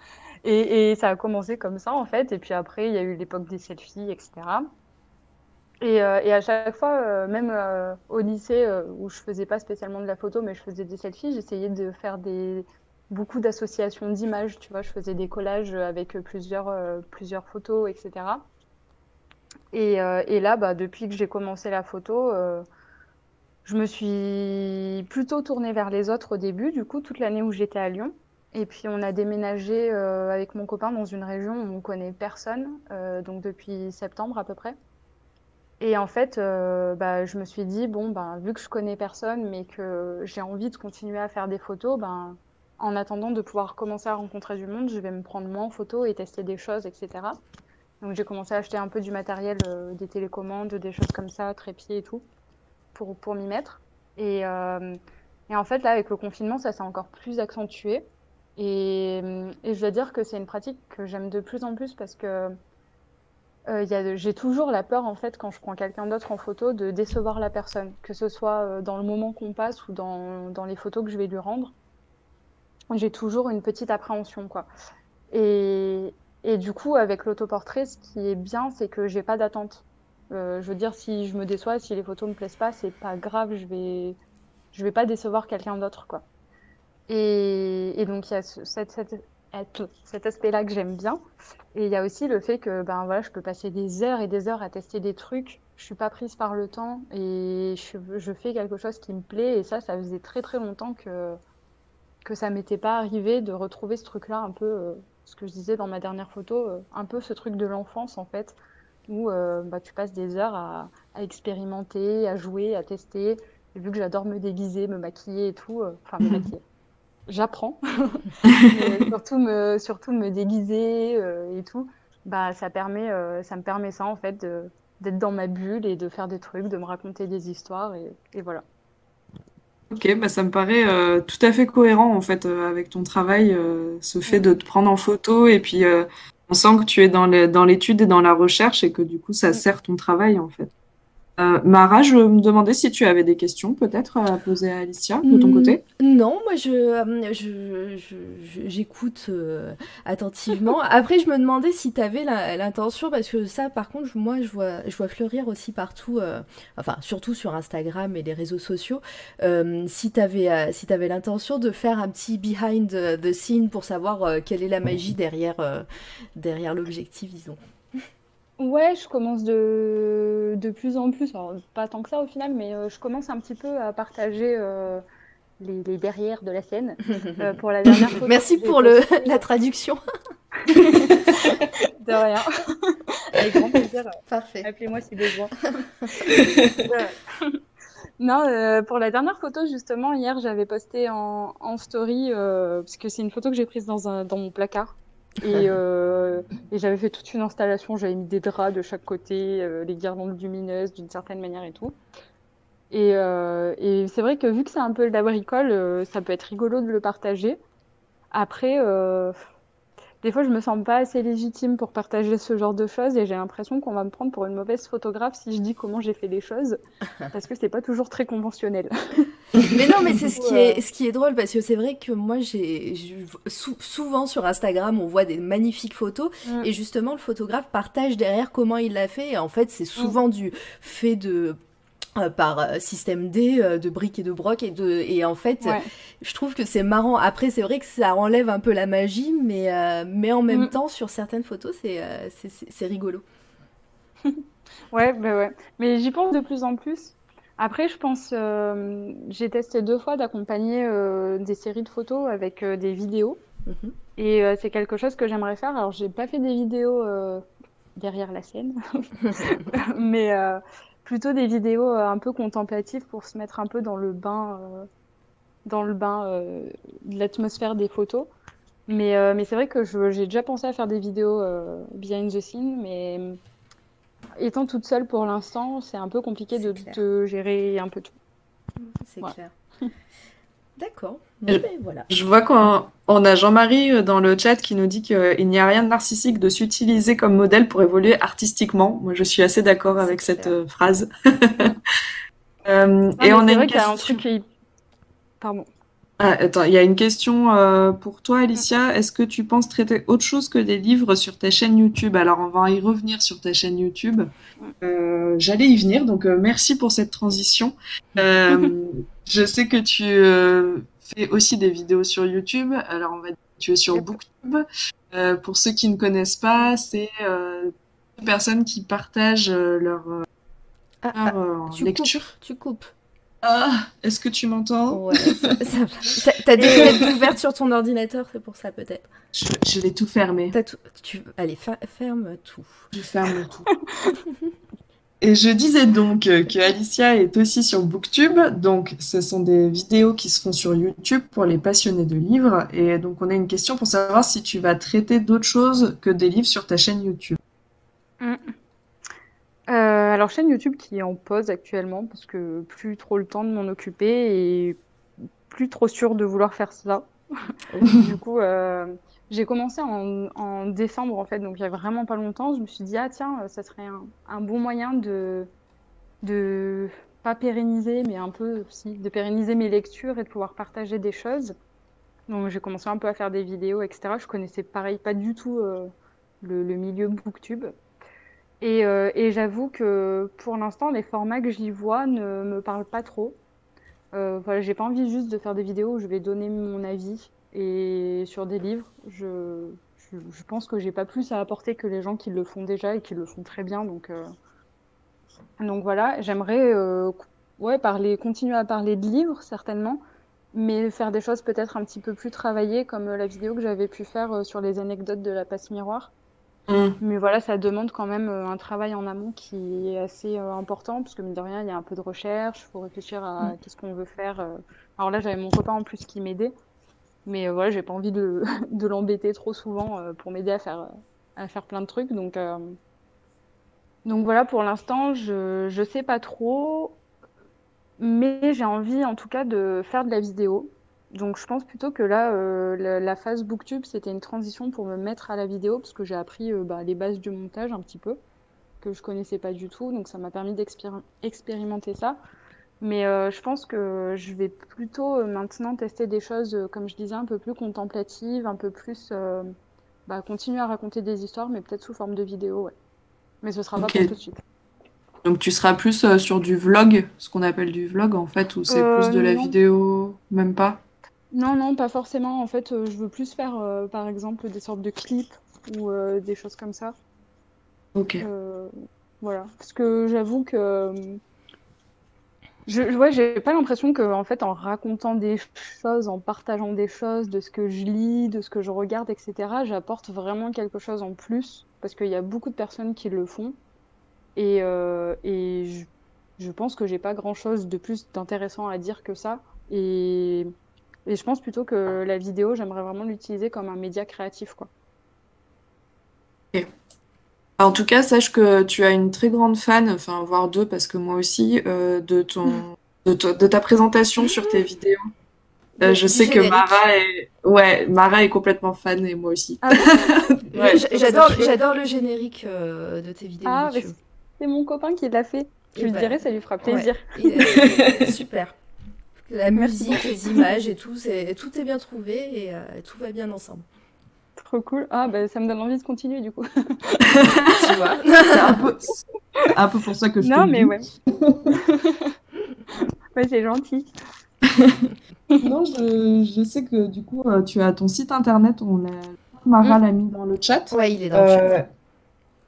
Et, et ça a commencé comme ça, en fait. Et puis après, il y a eu l'époque des selfies, etc. Et, euh, et à chaque fois, euh, même euh, au lycée, où je faisais pas spécialement de la photo, mais je faisais des selfies, j'essayais de faire des beaucoup d'associations d'images, tu vois, je faisais des collages avec plusieurs, plusieurs photos, etc. Et, là, bah, depuis que j'ai commencé la photo, je me suis plutôt tournée vers les autres au début, du coup, toute l'année où j'étais à Lyon. Et puis on a déménagé avec mon copain dans une région où on connaît personne, donc depuis septembre à peu près. Et en fait, euh, bah, je me suis dit, bon, ben, vu que je connais personne, mais que j'ai envie de continuer à faire des photos, ben, en attendant de pouvoir commencer à rencontrer du monde, je vais me prendre moi en photo et tester des choses, etc. Donc j'ai commencé à acheter un peu du matériel, euh, des télécommandes, des choses comme ça, trépied et tout, pour, m'y mettre. Et, euh, et en fait, là, avec le confinement, ça s'est encore plus accentué. Et, et je dois dire que c'est une pratique que j'aime de plus en plus parce que euh, j'ai toujours la peur, en fait, quand je prends quelqu'un d'autre en photo, de décevoir la personne, que ce soit euh, dans le moment qu'on passe ou dans, dans les photos que je vais lui rendre. J'ai toujours une petite appréhension, quoi. Et, et du coup, avec l'autoportrait, ce qui est bien, c'est que j'ai pas d'attente. Euh, je veux dire, si je me déçois, si les photos me plaisent pas, c'est pas grave, je vais, je vais pas décevoir quelqu'un d'autre, quoi. Et, et donc, il y a ce- cette, cet aspect-là que j'aime bien. Et il y a aussi le fait que ben voilà, je peux passer des heures et des heures à tester des trucs. Je suis pas prise par le temps et je, je fais quelque chose qui me plaît. Et ça, ça faisait très très longtemps que que ça m'était pas arrivé de retrouver ce truc-là un peu, euh, ce que je disais dans ma dernière photo, euh, un peu ce truc de l'enfance en fait, où euh, bah, tu passes des heures à, à, expérimenter, à jouer, à tester. Et vu que j'adore me déguiser, me maquiller et tout, enfin me maquiller, j'apprends, surtout me, surtout me déguiser et tout. Bah ça permet, ça me permet ça en fait d'être dans ma bulle et de faire des trucs, de me raconter des histoires et, et voilà. Ok, bah ça me paraît euh, tout à fait cohérent en fait euh, avec ton travail, euh, ce fait de te prendre en photo et puis on sent que tu es dans l'étude et dans la recherche et que du coup ça sert ton travail en fait. Euh, Mara, je me demandais si tu avais des questions peut-être à poser à Alicia de ton mm, côté. Non, moi je, euh, j'écoute euh, attentivement. Après, je me demandais si tu avais l'intention, parce que ça, par contre, moi je vois, je vois fleurir aussi partout, enfin surtout sur Instagram et les réseaux sociaux, si tu avais, si avais l'intention de faire un petit behind the scene pour savoir quelle est la magie derrière, derrière l'objectif, disons. Ouais, je commence de, de plus en plus, alors pas tant que ça au final, mais euh, je commence un petit peu à partager euh, les, les derrières de la scène. Euh, pour la dernière photo Merci pour le, la traduction. De rien. Avec grand plaisir. Parfait. Appelez-moi si besoin. Non, pour la dernière photo, justement, hier, j'avais posté en, en story, parce que c'est une photo que j'ai prise dans, un, dans mon placard. Et, euh, et j'avais fait toute une installation, j'avais mis des draps de chaque côté, euh, les guirlandes lumineuses d'une certaine manière et tout. Et, euh, et c'est vrai que vu que c'est un peu de la bricole, euh, ça peut être rigolo de le partager. Après, euh, des fois, je me sens pas assez légitime pour partager ce genre de choses et j'ai l'impression qu'on va me prendre pour une mauvaise photographe si je dis comment j'ai fait les choses parce que c'est pas toujours très conventionnel. mais non, mais c'est ce qui est ce qui est drôle parce que c'est vrai que moi j'ai souvent sur Instagram on voit des magnifiques photos mm. et justement le photographe partage derrière comment il l'a fait et en fait c'est mm. souvent du fait de euh, par euh, système D euh, de briques et de broc et de et en fait je trouve que c'est marrant. Après c'est vrai que ça enlève un peu la magie mais mais en même mm. temps sur certaines photos c'est c'est rigolo. Ouais bah ouais. Mais j'y pense de plus en plus. Après je pense j'ai testé deux fois d'accompagner des séries de photos avec des vidéos. Mm-hmm. et c'est quelque chose que j'aimerais faire. Alors j'ai pas fait des vidéos derrière la scène. Mais plutôt des vidéos euh, un peu contemplatives pour se mettre un peu dans le bain, euh, dans le bain euh, de l'atmosphère des photos. Mais, mais c'est vrai que j'ai déjà pensé à faire des vidéos behind the scene, mais étant toute seule pour l'instant, c'est un peu compliqué de, de, gérer un peu tout. C'est clair. D'accord. voilà. Je vois qu'on a Jean-Marie euh, dans le chat qui nous dit qu'il n'y a rien de narcissique de s'utiliser comme modèle pour évoluer artistiquement. Moi, je suis assez d'accord avec cette euh, phrase. euh, et on a une question... un truc qui... Pardon. Ah, attends, il y a une question euh, pour toi, Alicia. Est-ce que tu penses traiter autre chose que des livres sur ta chaîne YouTube? Alors, on va y revenir sur ta chaîne YouTube. Euh, J'allais y venir, donc euh, merci pour cette transition. je sais que tu fais aussi des vidéos sur YouTube. Alors, on va dire que tu es sur BookTube. pour ceux qui ne connaissent pas, c'est des personnes qui partagent leur, ah, ah, lecture. tu coupes. Ah, est-ce que tu m'entends? Ouais, ça, ça, T'as des fenêtres ouvertes sur ton ordinateur, c'est pour ça peut-être. Je, je vais tout fermer. Tout... Tu... Allez, ferme tout. Je ferme tout. Et je disais donc que Alicia est aussi sur Booktube. Donc, ce sont des vidéos qui se font sur YouTube pour les passionnés de livres. Et donc, on a une question pour savoir si tu vas traiter d'autres choses que des livres sur ta chaîne YouTube. Mm. Euh, alors chaîne YouTube qui est en pause actuellement parce que plus trop le temps de m'en occuper et plus trop sûr de vouloir faire ça. du coup, euh, j'ai commencé en, en, décembre en fait, donc il y a vraiment pas longtemps. Je me suis dit ah tiens, ça serait un, un bon moyen de de pas pérenniser, mais un peu aussi de pérenniser mes lectures et de pouvoir partager des choses. Donc j'ai commencé un peu à faire des vidéos, etc. Je connaissais pareil pas du tout euh, le, le milieu booktube. Et, euh, et j'avoue que pour l'instant, les formats que j'y vois ne me parlent pas trop. Euh, voilà, j'ai pas envie juste de faire des vidéos où je vais donner mon avis. et sur des livres. Je, je, pense que j'ai pas plus à apporter que les gens qui le font déjà et qui le font très bien. Donc, euh, donc voilà, j'aimerais euh, ouais, parler, continuer à parler de livres, certainement, mais faire des choses peut-être un petit peu plus travaillées, comme la vidéo que j'avais pu faire sur les anecdotes de la passe miroir. Mm. Mais voilà, ça demande quand même un travail en amont qui est assez important, parce que mine de rien, il y a un peu de recherche, il faut réfléchir à mm. qu'est-ce qu'on veut faire. Alors là, j'avais mon copain en plus qui m'aidait. Mais euh, voilà, j'ai pas envie de, de l'embêter trop souvent euh, pour m'aider à faire, à faire plein de trucs. Donc, euh, donc voilà, pour l'instant, je, je sais pas trop. Mais j'ai envie en tout cas de faire de la vidéo. Donc je pense plutôt que là, la, phase Booktube, c'était une transition pour me mettre à la vidéo, parce que j'ai appris bah, les bases du montage un petit peu, que je connaissais pas du tout. Donc ça m'a permis d'expérimenter ça. Mais euh, je pense que je vais plutôt euh, maintenant tester des choses, euh, comme je disais, un peu plus contemplatives, un peu plus bah, continuer à raconter des histoires, mais peut-être sous forme de vidéo, ouais. Mais ce sera pas pour tout de suite. Donc tu seras plus sur du vlog, ce qu'on appelle du vlog en fait, ou c'est plus de la vidéo, même pas? Non, non, pas forcément. En fait, je veux plus faire, par exemple, des sortes de clips ou des choses comme ça. Ok. voilà, parce que j'avoue que je, ouais, j'ai pas l'impression que, en fait, en racontant des choses, en partageant des choses, de ce que je lis, de ce que je regarde, etc., j'apporte vraiment quelque chose en plus, parce qu'il y a beaucoup de personnes qui le font, et, euh, et je, je, pense que j'ai pas grand chose de plus d'intéressant à dire que ça, et, et je pense plutôt que la vidéo, j'aimerais vraiment l'utiliser comme un média créatif, quoi. En tout cas, sache que tu as une très grande fan, enfin voire deux, parce que moi aussi, euh, de ton de, ta présentation sur tes vidéos. Euh, je sais que Mara est ouais, Mara est complètement fan et moi aussi. Ah j'adore j'adore le générique euh, de tes vidéos. Ah, c'est mon copain qui l'a fait. Je lui bah, dirais, ça lui fera plaisir. super. La musique, les images et tout, c'est tout est bien trouvé et tout va bien ensemble. Trop cool. Ah, bah, ça me donne envie de continuer du coup. tu vois C'est un peu... un peu pour ça que je Non, mais ouais. ouais, c'est gentil. non, je, je, sais que du coup, euh, tu as ton site internet. On a... Mara mm. l'a mis dans le chat. Ouais, il est dans le chat.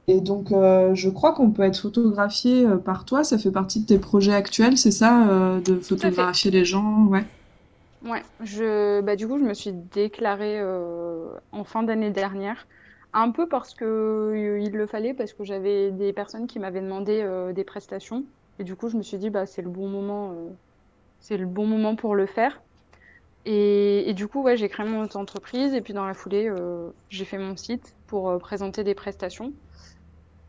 Euh, et donc, euh, je crois qu'on peut être photographié par toi. Ça fait partie de tes projets actuels, c'est ça De photographier les gens Ouais. Ouais, je, bah, du coup, je me suis déclarée euh, en fin d'année dernière, un peu parce que euh, il le fallait, parce que j'avais des personnes qui m'avaient demandé euh, des prestations, et du coup, je me suis dit, bah, c'est le bon moment, c'est le bon moment pour le faire. Et, du coup, j'ai créé mon entreprise, et puis dans la foulée, j'ai fait mon site pour présenter des prestations.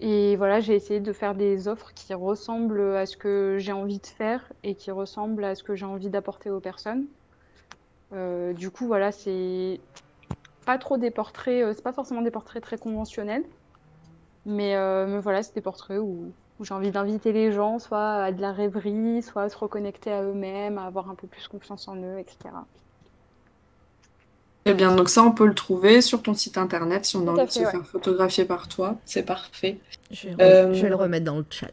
Et voilà, j'ai essayé de faire des offres qui ressemblent à ce que j'ai envie de faire et qui ressemblent à ce que j'ai envie d'apporter aux personnes. Euh, du coup, voilà, c'est pas trop des portraits, euh, c'est pas forcément des portraits très conventionnels, mais, euh, voilà, c'est des portraits où, j'ai envie d'inviter les gens, soit à de la rêverie, soit à se reconnecter à eux-mêmes, à avoir un peu plus confiance en eux, etc. Eh bien, donc ça, on peut le trouver sur ton site internet si on a envie de se faire photographier par toi. C'est parfait. Je vais, le remettre dans le chat.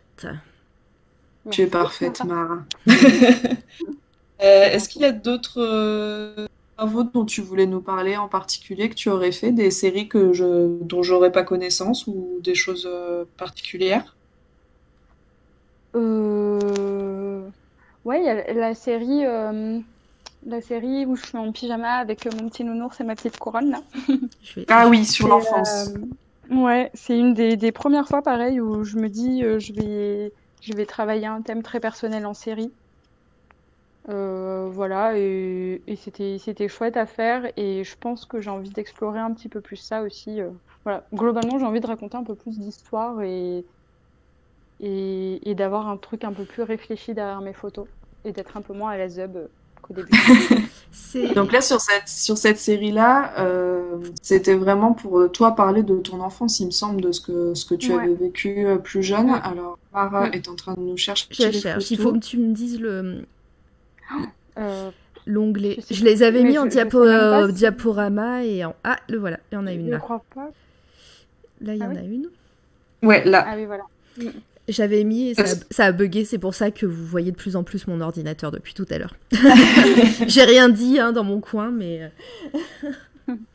Tu es parfaite, Mara. Euh, est-ce qu'il y a d'autres euh, travaux dont tu voulais nous parler en particulier que tu aurais fait, des séries que je, dont j'aurais pas connaissance ou des choses euh, particulières? Euh... Ouais, il y a la série, la série où je suis en pyjama avec mon petit nounours et ma petite couronne là. ah oui, sur l'enfance. Ouais, c'est une des, des, premières fois pareil où je me dis je vais je vais travailler un thème très personnel en série. Euh, voilà, et, c'était, c'était chouette à faire et je pense que j'ai envie d'explorer un petit peu plus ça aussi. Euh. voilà, globalement, j'ai envie de raconter un peu plus d'histoire et, et, d'avoir un truc un peu plus réfléchi derrière mes photos et d'être un peu moins à la zub euh, qu'au début. Donc là, sur cette, sur cette série-là, c'était vraiment pour toi parler de ton enfance, il me semble, de ce que, ce que tu avais vécu plus jeune. Alors, Mara est en train de nous chercher. Je cherche. Il faut que tu me dises le, euh, L'onglet. Je, les avais mis en euh, diaporama et en. Ah, le voilà, il y en a une là. Je crois pas. Là, il y ah en a une. Ouais, là. Ah oui, voilà. J'avais mis et ça, a- ça a bugué, c'est pour ça que vous voyez de plus en plus mon ordinateur depuis tout à l'heure. J'ai rien dit hein, dans mon coin, mais euh,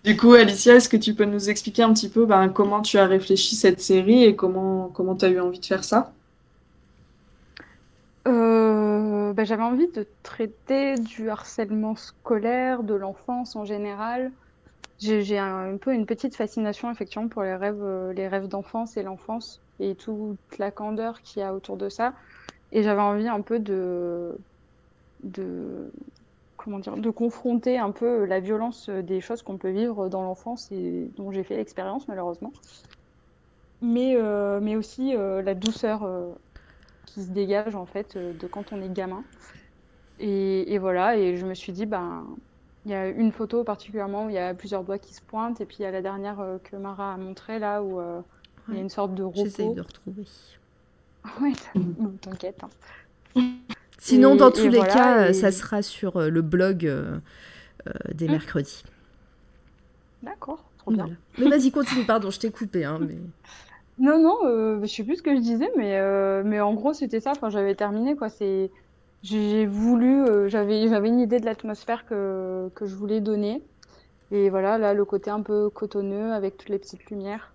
Du coup, Alicia, est-ce que tu peux nous expliquer un petit peu ben, comment tu as réfléchi cette série et comment comment tu as eu envie de faire ça? Euh, bah, j'avais envie de traiter du harcèlement scolaire, de l'enfance en général. J'ai, j'ai un, un peu une petite fascination effectivement pour les rêves, euh, les rêves d'enfance et l'enfance et toute la candeur qu'il y a autour de ça. Et j'avais envie un peu de, de, comment dire, de confronter un peu la violence des choses qu'on peut vivre dans l'enfance et dont j'ai fait l'expérience malheureusement. Mais, euh, mais aussi euh, la douceur euh, qui se dégage en fait de quand on est gamin. Et, et voilà, et je me suis dit, ben, il y a une photo particulièrement où il y a plusieurs doigts qui se pointent, et puis il y a la dernière que Mara a montrée là où il y a une sorte de j'essaye repos. de retrouver. Mhm. t'inquiète. hein. Sinon, Et- dans tous les voilà, cas, euh, et- ça sera sur euh, le blog euh, des Mm. mercredis. D'accord, trop bien. Voilà. Mais vas-y, continue, pardon, je t'ai coupé. Hein, mais... Non, non, euh, je sais plus ce que je disais, mais, euh, mais en gros, c'était ça. Enfin, j'avais terminé, quoi. C'est, j'ai voulu, j'avais, j'avais une idée de l'atmosphère que, que je voulais donner. Et voilà, là, le côté un peu cotonneux avec toutes les petites lumières.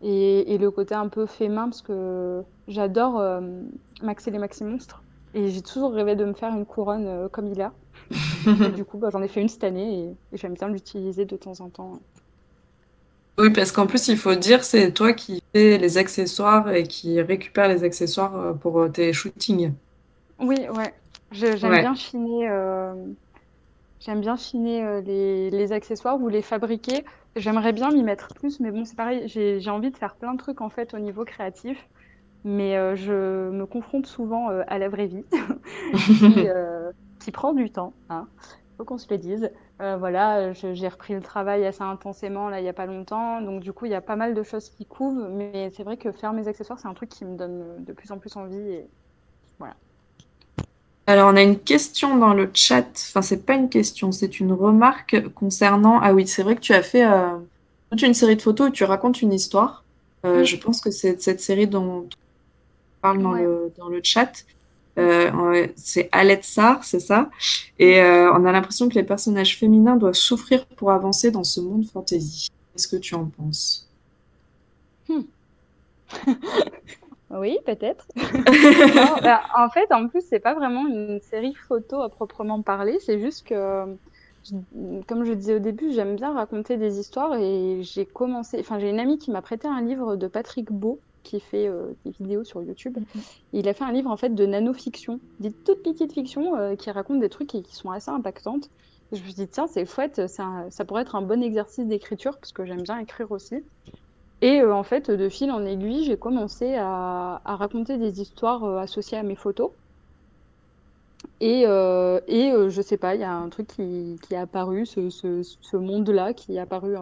Et, et le côté un peu fait main, parce que j'adore euh, Max et les Maxi Monstres. Et j'ai toujours rêvé de me faire une couronne euh, comme il a. Et du coup, bah, j'en ai fait une cette année et, et j'aime bien l'utiliser de temps en temps. Oui, parce qu'en plus, il faut dire, c'est toi qui fais les accessoires et qui récupère les accessoires euh, pour euh, tes shootings. Oui, ouais. J'aime Ouais. bien chiner, euh, j'aime bien chiner les, les accessoires ou les fabriquer. J'aimerais bien m'y mettre plus, mais bon, c'est pareil, j'ai, envie de faire plein de trucs en fait au niveau créatif, mais euh, je me confronte souvent euh, à la vraie vie, qui, euh, qui prend du temps, hein. Faut qu'on se le dise. Voilà, j'ai repris le travail assez intensément là il y a pas longtemps, donc du coup il y a pas mal de choses qui couvent, mais c'est vrai que faire mes accessoires c'est un truc qui me donne de plus en plus envie et Alors, on a une question dans le chat. Enfin, c'est pas une question, c'est une remarque concernant. Ah oui, c'est vrai que tu as fait euh, toute une série de photos où tu racontes une histoire. Euh, Mm. Je pense que c'est cette série dont on parle dans Ouais. le, dans le chat. Euh, c'est Alette Sarr, c'est ça. Et euh, on a l'impression que les personnages féminins doivent souffrir pour avancer dans ce monde fantasy. Qu'est-ce que tu en penses? Oui, peut-être. Bah, en fait, en plus, c'est pas vraiment une série photo à proprement parler. C'est juste que, je- comme je disais au début, j'aime bien raconter des histoires et j'ai commencé. Enfin, j'ai une amie qui m'a prêté un livre de Patrick Beau qui fait euh, des vidéos sur YouTube. Il a fait un livre en fait de nanofiction, des toutes petites fictions euh, qui racontent des trucs et qui sont assez impactantes. Et je me suis dit, tiens, c'est chouette, un- ça pourrait être un bon exercice d'écriture parce que j'aime bien écrire aussi. Et euh, en fait, de fil en aiguille, j'ai commencé à, raconter des histoires euh, associées à mes photos. Et, euh, et euh, je sais pas, il y a un truc qui, qui est apparu, ce, monde-là qui est apparu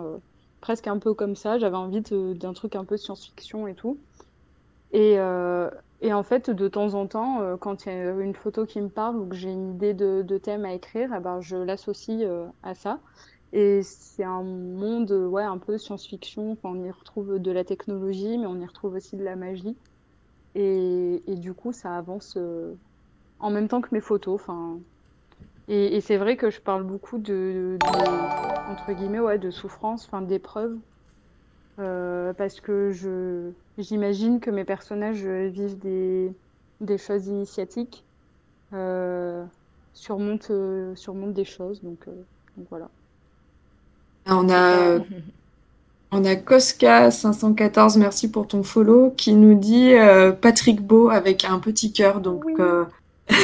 presque un peu comme ça. J'avais envie d'un truc un peu science-fiction et tout. Et, en fait, de temps en temps, quand il y a une photo qui me parle ou que j'ai une idée de, thème à écrire, eh ben, je l'associe à ça. Et c'est un monde, ouais, un peu science-fiction. On y retrouve de la technologie, mais on y retrouve aussi de la magie. Et, du coup, ça avance euh, en même temps que mes photos. Enfin, et, c'est vrai que je parle beaucoup de, entre guillemets, ouais, de souffrance, enfin, d'épreuve. Euh, parce que j'imagine que mes personnages vivent des, des choses initiatiques, euh, surmontent, euh, surmontent des choses. Donc, euh, donc voilà. On a, on a Koska514, merci pour ton follow, qui nous dit euh, Patrick Beau avec un petit cœur. Donc, Oui. euh.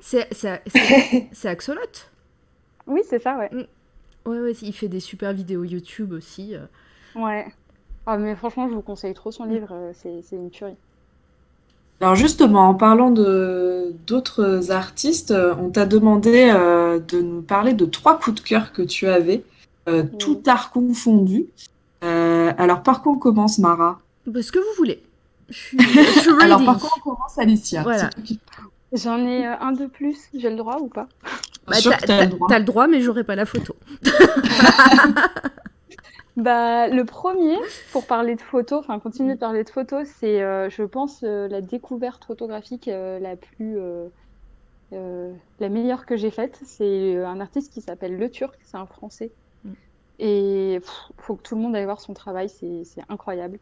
C'est c'est- c'est- c'est Axolot? Oui, c'est ça, ouais. Ouais, ouais, il fait des super vidéos YouTube aussi. euh. Ouais. Ah, mais franchement, je vous conseille trop son livre, euh, c'est c'est une tuerie. alors justement, en parlant de d'autres artistes, euh, on t'a demandé euh, de nous parler de trois coups de cœur que tu avais, euh, tout art confondu. Euh, alors par quoi on commence, Mara? Bah, ce que vous voulez. Je suis, je suis Alors par quoi on commence, Alicia? Voilà. J'en ai euh, un de plus, j'ai le droit ou pas? Bah, t'as le droit. t'as le droit, mais j'aurai pas la photo. Bah, le premier, pour parler de photos, enfin continuer de parler de photos, c'est, euh, je pense, euh, la découverte photographique euh, la plus, la meilleure que j'ai faite. C'est un artiste qui s'appelle Le Turc, c'est un Français. Et il faut que tout le monde aille voir son travail, c'est incroyable.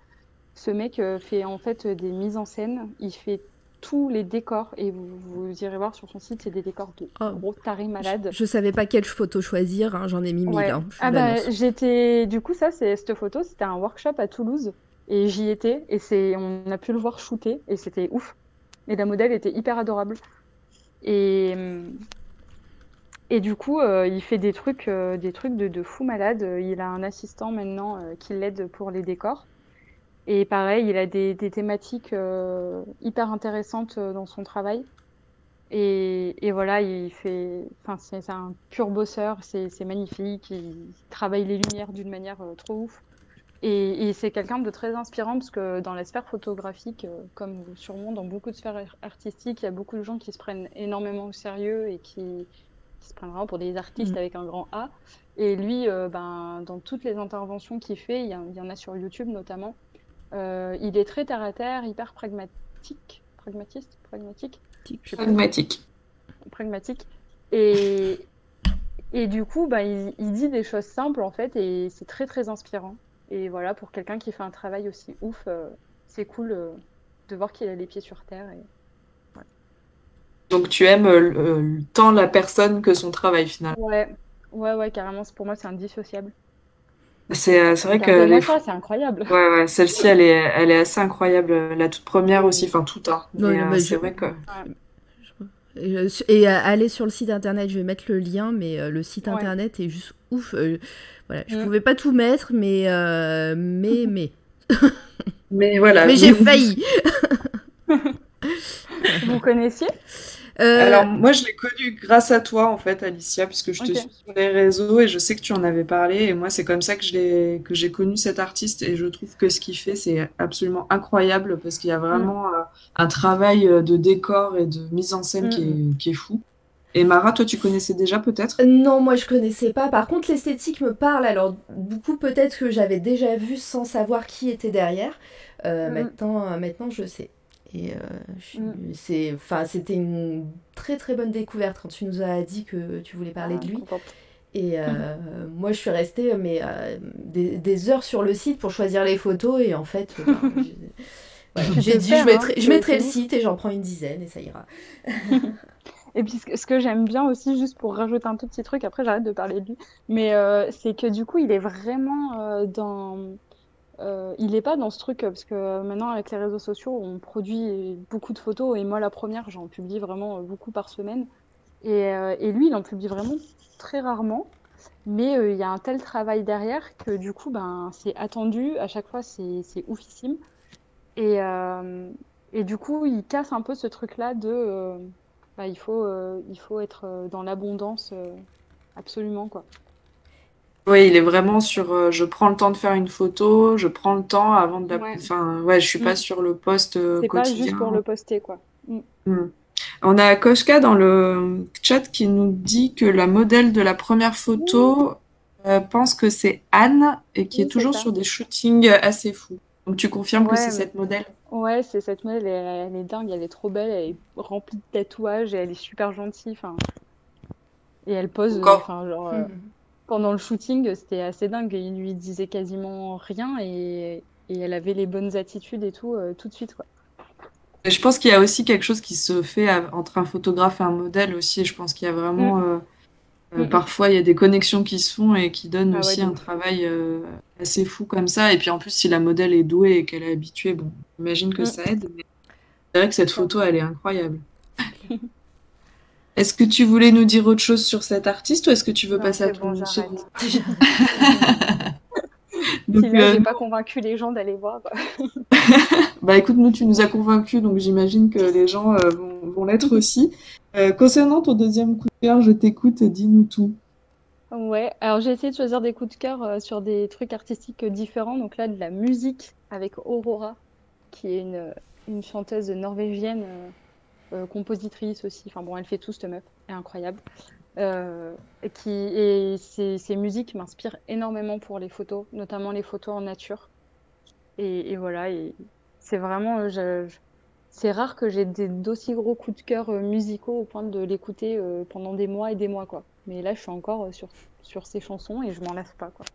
Ce mec fait en fait des mises en scène, il fait tous les décors et vous, vous irez voir sur son site, c'est des décors de oh. gros tarés malades. Je, savais pas quelle photo choisir, hein, j'en ai mis mille. Hein, ah bah j'étais, du coup ça c'est cette photo, c'était un workshop à Toulouse et j'y étais et c'est, on a pu le voir shooter et c'était ouf. Et la modèle était hyper adorable. Et et du coup, euh, il fait des trucs, euh, des trucs de, de, fou malade. Il a un assistant maintenant euh, qui l'aide pour les décors. Et pareil, il a des, thématiques hyper intéressantes dans son travail. Et, voilà, il fait, enfin, c'est un pur bosseur, c'est magnifique, il travaille les lumières d'une manière trop ouf. Et, et c'est quelqu'un de très inspirant parce que dans la sphère photographique, comme sûrement dans beaucoup de sphères artistiques, il y a beaucoup de gens qui se prennent énormément au sérieux et qui, qui se prennent vraiment pour des artistes mmh. avec un grand A. Et lui, ben, dans toutes les interventions qu'il fait, il y, en a sur YouTube notamment, euh, il est très terre à terre, hyper pragmatique, pragmatiste, pragmatique? Pragmatique. Pragmatique. Et, et du coup, bah, il, dit des choses simples en fait, et c'est très très inspirant. Et voilà, pour quelqu'un qui fait un travail aussi ouf, euh, c'est cool euh, de voir qu'il a les pieds sur terre. Et... Donc tu aimes tant la personne que son travail finalement. Ouais, ouais, ouais, carrément. Pour moi, c'est indissociable. C'est euh, vrai que les... c'est incroyable. Ouais, ouais, celle-ci, elle est, elle est assez incroyable. La toute première aussi, enfin tout. Hein. Euh, c'est vrai que. Et aller sur le site internet, je vais mettre le lien, mais euh, le site internet est juste ouf. voilà, je mm. pouvais pas tout mettre, mais mais mais. mais voilà. Mais j'ai failli. Vous connaissiez? Euh, Alors moi je l'ai connu grâce à toi en fait Alicia puisque je te suis sur les réseaux et je sais que tu en avais parlé et moi c'est comme ça que je l'ai que j'ai connu cet artiste et je trouve que ce qu'il fait c'est absolument incroyable parce qu'il y a vraiment mm. euh, un travail euh, de décor et de mise en scène qui, est, mm. qui, est, fou. Et Mara, toi tu connaissais déjà peut-être? Non, moi je connaissais pas. Par contre l'esthétique me parle alors beaucoup peut-être que j'avais déjà vu sans savoir qui était derrière. Mm. Maintenant, maintenant je sais. Et euh, mm. c'était une très très bonne découverte quand tu nous as dit que tu voulais parler de ah, lui. Et euh, moi, je suis restée mais, euh, des, des, heures sur le site pour choisir les photos. Et en fait, j'ai dit, je mettrai, je mettrai le site et j'en prends une dizaine et ça ira. Et puis ce que j'aime bien aussi, juste pour rajouter un tout petit truc, après j'arrête de parler de lui, mais c'est que du coup il est vraiment dans euh, il n'est pas dans ce truc, parce que euh, maintenant, avec les réseaux sociaux, on produit beaucoup de photos, et moi, la première, j'en publie vraiment euh, beaucoup par semaine. Et, lui, il en publie vraiment très rarement, mais il y a un tel travail derrière que du coup, ben, c'est attendu, à chaque fois, c'est oufissime. Et, et, du coup, il casse un peu ce truc-là de bah, il, faut, il faut être dans l'abondance absolument, quoi. Oui, il est vraiment sur euh, je prends le temps de faire une photo, je prends le temps avant de la. Ouais. Enfin, ouais, je suis pas mm. sur le poste euh, C'est pas juste pour le poster, quoi. Mm. Mm. On a Koshka dans le chat qui nous dit que la modèle de la première photo euh, pense que c'est Anne et qui est toujours sur des shootings assez fous. Donc tu confirmes que c'est cette modèle? Ouais, c'est cette modèle, elle, est dingue, elle est trop belle, elle est remplie de tatouages et elle est super gentille. Et elle pose, enfin, genre, pendant le shooting, c'était assez dingue. Il lui disait quasiment rien et, et elle avait les bonnes attitudes et tout euh, tout de suite. Quoi. je pense qu'il y a aussi quelque chose qui se fait entre un photographe et un modèle aussi. Je pense qu'il y a vraiment. Mm. Euh, euh, mm, mm. parfois, il y a des connexions qui se font et qui donnent ah aussi un travail assez fou comme ça. Et puis en plus, si la modèle est douée et qu'elle est habituée, bon, j'imagine que ça aide. Mais c'est vrai que cette photo, elle est incroyable. Est-ce que tu voulais nous dire autre chose sur cet artiste ou est-ce que tu veux passer à ton second donc, euh... j'ai pas convaincu les gens d'aller voir. bah écoute, nous tu nous as convaincus, donc j'imagine que les gens euh, vont, l'être aussi. Euh, concernant ton deuxième coup de cœur, je t'écoute, dis-nous tout. Ouais, alors j'ai essayé de choisir des coups de cœur euh, sur des trucs artistiques différents. Donc là, de la musique avec Aurora, qui est une, une chanteuse norvégienne euh, compositrice aussi. Enfin bon, elle fait tout, cette meuf. Elle est incroyable. Euh, qui, et ces musiques m'inspirent énormément pour les photos, notamment les photos en nature. Et, voilà, et c'est vraiment. euh, c'est rare que j'ai d'aussi gros coups de cœur euh, musicaux au point de l'écouter euh, pendant des mois et des mois, quoi. Mais là, je suis encore euh, sur, sur ces chansons et je m'en lasse pas, quoi.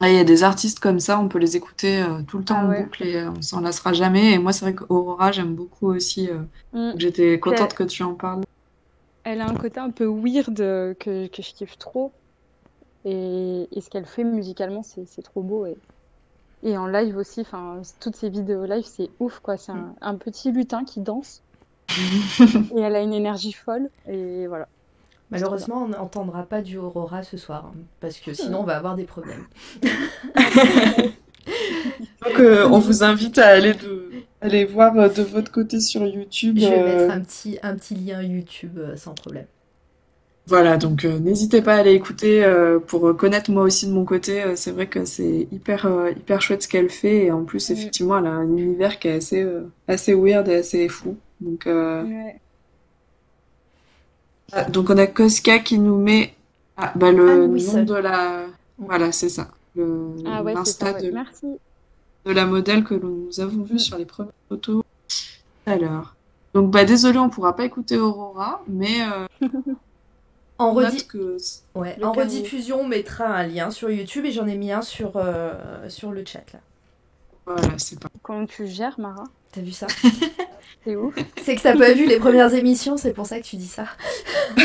Ouais, Il y a des artistes comme ça, on peut les écouter euh, tout le temps Ah en boucle et euh, on s'en lassera jamais. Et moi, c'est vrai qu'Aurora, j'aime beaucoup aussi. euh, Mm. J'étais contente que tu en parles. Elle a un côté un peu weird euh, que, que je kiffe trop. Et, et ce qu'elle fait musicalement, c'est trop beau. Et, et en live aussi, toutes ces vidéos live, c'est ouf, quoi. C'est un, un petit lutin qui danse. et elle a une énergie folle. Et voilà. Malheureusement, on n'entendra pas du Aurora ce soir, hein, parce que sinon on va avoir des problèmes. Donc, euh, on vous invite à aller, de, aller voir euh, de votre côté sur YouTube. Je vais euh, mettre un petit, un petit lien YouTube euh, sans problème. Voilà, donc euh, n'hésitez pas à aller écouter euh, pour connaître moi aussi de mon côté. euh, c'est vrai que c'est hyper, euh, hyper chouette ce qu'elle fait. Et en plus, Mm. effectivement, elle a un univers qui est assez, euh, assez weird et assez fou. Donc, euh, Ouais. Ah, donc on a Koska qui nous met ah, bah, le Anne nom de la... Voilà, c'est ça. Le, Ah ouais, c'est l'insta ça. ouais. de, Merci. de la modèle que nous avons vu Mm. sur les premières photos tout à l'heure. Donc, bah, désolé, on pourra pas écouter Aurora, mais euh, En, que... ouais, rediffusion, on mettra un lien sur YouTube et j'en ai mis un sur, euh, sur le chat là. Voilà, c'est pas... Comment tu gères, Mara? T'as vu ça C'est ouf. C'est que t'as pas vu les premières émissions, c'est pour ça que tu dis ça.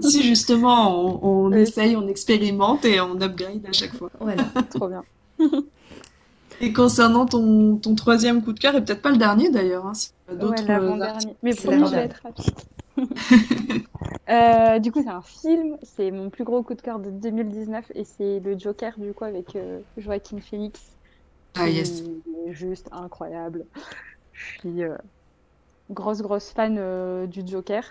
Si justement on, on Oui. essaye, on expérimente et on upgrade à chaque fois. Voilà. Trop bien. Et concernant ton, ton troisième coup de cœur, et peut-être pas le dernier d'ailleurs, hein, si tu as Ouais, d'autres l'avant-dernier. Mais promis, je vais être rapide. Euh, du coup, c'est un film. C'est mon plus gros coup de cœur de 2019 et c'est le Joker, du coup, avec euh, Joaquin Phoenix. Ah yes. est juste incroyable. Je suis euh, grosse, grosse fan euh, du Joker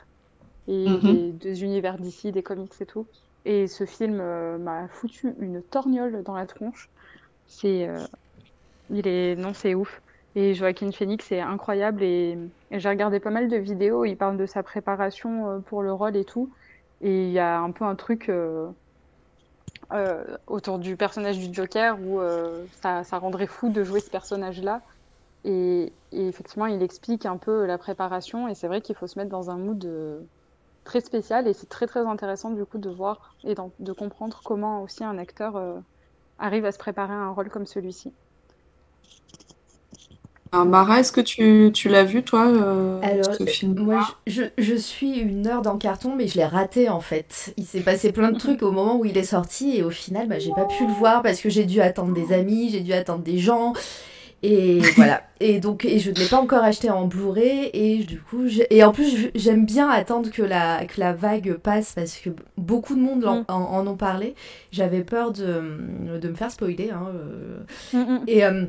et Mhm. des, des univers d'ici, des comics et tout. Et ce film euh, m'a foutu une torgnole dans la tronche. C'est, il est, non, c'est ouf. Et Joaquin Phoenix est incroyable et, et j'ai regardé pas mal de vidéos. Il parle de sa préparation pour le rôle et tout. Et il y a un peu un truc euh, autour du personnage du Joker où euh, ça, rendrait fou de jouer ce personnage-là. Et, et effectivement, il explique un peu la préparation et c'est vrai qu'il faut se mettre dans un mood euh, très spécial et c'est très très intéressant du coup de voir et de comprendre comment aussi un acteur arrive à se préparer à un rôle comme celui-ci. Alors, Mara, est-ce que tu, tu l'as vu toi, euh, Alors, ce film? Moi, je, je, je suis une heure dans carton, mais je l'ai raté en fait. Il s'est passé plein de trucs au moment où il est sorti et au final, bah, j'ai pas pu le voir parce que j'ai dû attendre des amis, j'ai dû attendre des gens. Et voilà. Et donc, et je ne l'ai pas encore acheté en Blu-ray. Et du coup, et en plus, j'aime bien attendre que la, que la vague passe parce que beaucoup de monde en, Mm. en, en ont parlé. J'avais peur de, de me faire spoiler. Hein, euh, Mm, mm. et euh,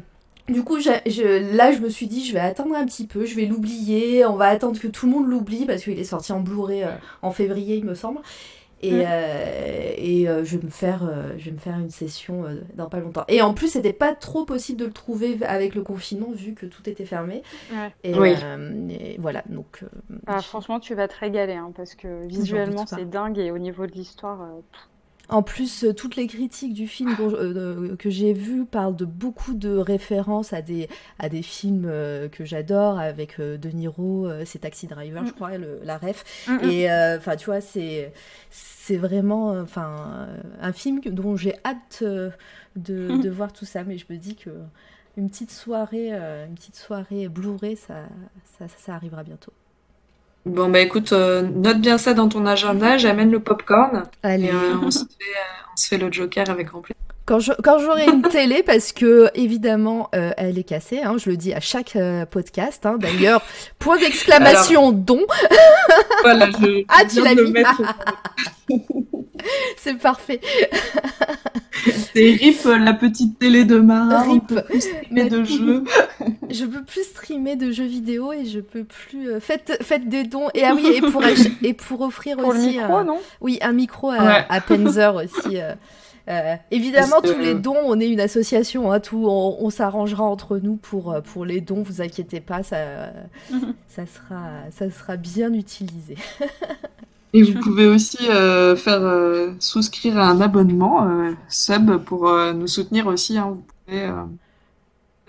du coup, je, là, je me suis dit, je vais attendre un petit peu, je vais l'oublier, on va attendre que tout le monde l'oublie parce qu'il est sorti en Blu-ray euh, en février, il me semble. Et, Mm. euh, et euh, je, vais me faire, euh, je vais me faire une session euh, dans pas longtemps. Et en plus, c'était pas trop possible de le trouver avec le confinement vu que tout était fermé. Ouais. Et, Oui. euh, et voilà, donc. euh, Ah, franchement, tu vas te régaler hein, parce que visuellement c'est dingue et au niveau de l'histoire, euh, En plus, euh, toutes les critiques du film euh, de- que j'ai vues parlent de beaucoup de références à des, à des films euh, que j'adore, avec euh, De Niro, euh, c'est Taxi Driver, je Mm. crois, le- la ref. Mm, mm. Et euh, enfin, tu vois, c'est c'est vraiment euh, enfin euh, un film dont j'ai hâte euh, de, de voir tout ça. Mais je me dis que une petite soirée, euh, une petite soirée Blu-ray, ça, ça, ça arrivera bientôt. Bon, bah écoute, euh, note bien ça dans ton agenda, j'amène le popcorn Allez. et euh, on se fait, euh, on se fait le Joker avec grand plaisir. Quand je- quand j'aurai une télé, parce que évidemment elle est cassée, hein, je le dis à chaque podcast. hein. D'ailleurs, point d'exclamation don, Voilà, je, Ah, tu l'as mis. mettre. c'est parfait. C'est RIP, euh, la petite télé de Mara, on Rip. peut plus streamer de jeux. Je peux plus streamer de jeux vidéo et je peux plus. euh, faites, faites des dons et ah oui et pour et pour offrir pour le aussi micro, un- non? oui un micro à, Ouais. à Panzer aussi. euh. Euh, évidemment, que- tous les dons, on est une association, hein, tout, on, on s'arrangera entre nous pour, euh, pour les dons, vous inquiétez pas, ça, ça, sera, ça sera bien utilisé. Et vous pouvez aussi euh, faire euh, souscrire à un abonnement euh, sub pour nous soutenir aussi. hein. Vous pouvez.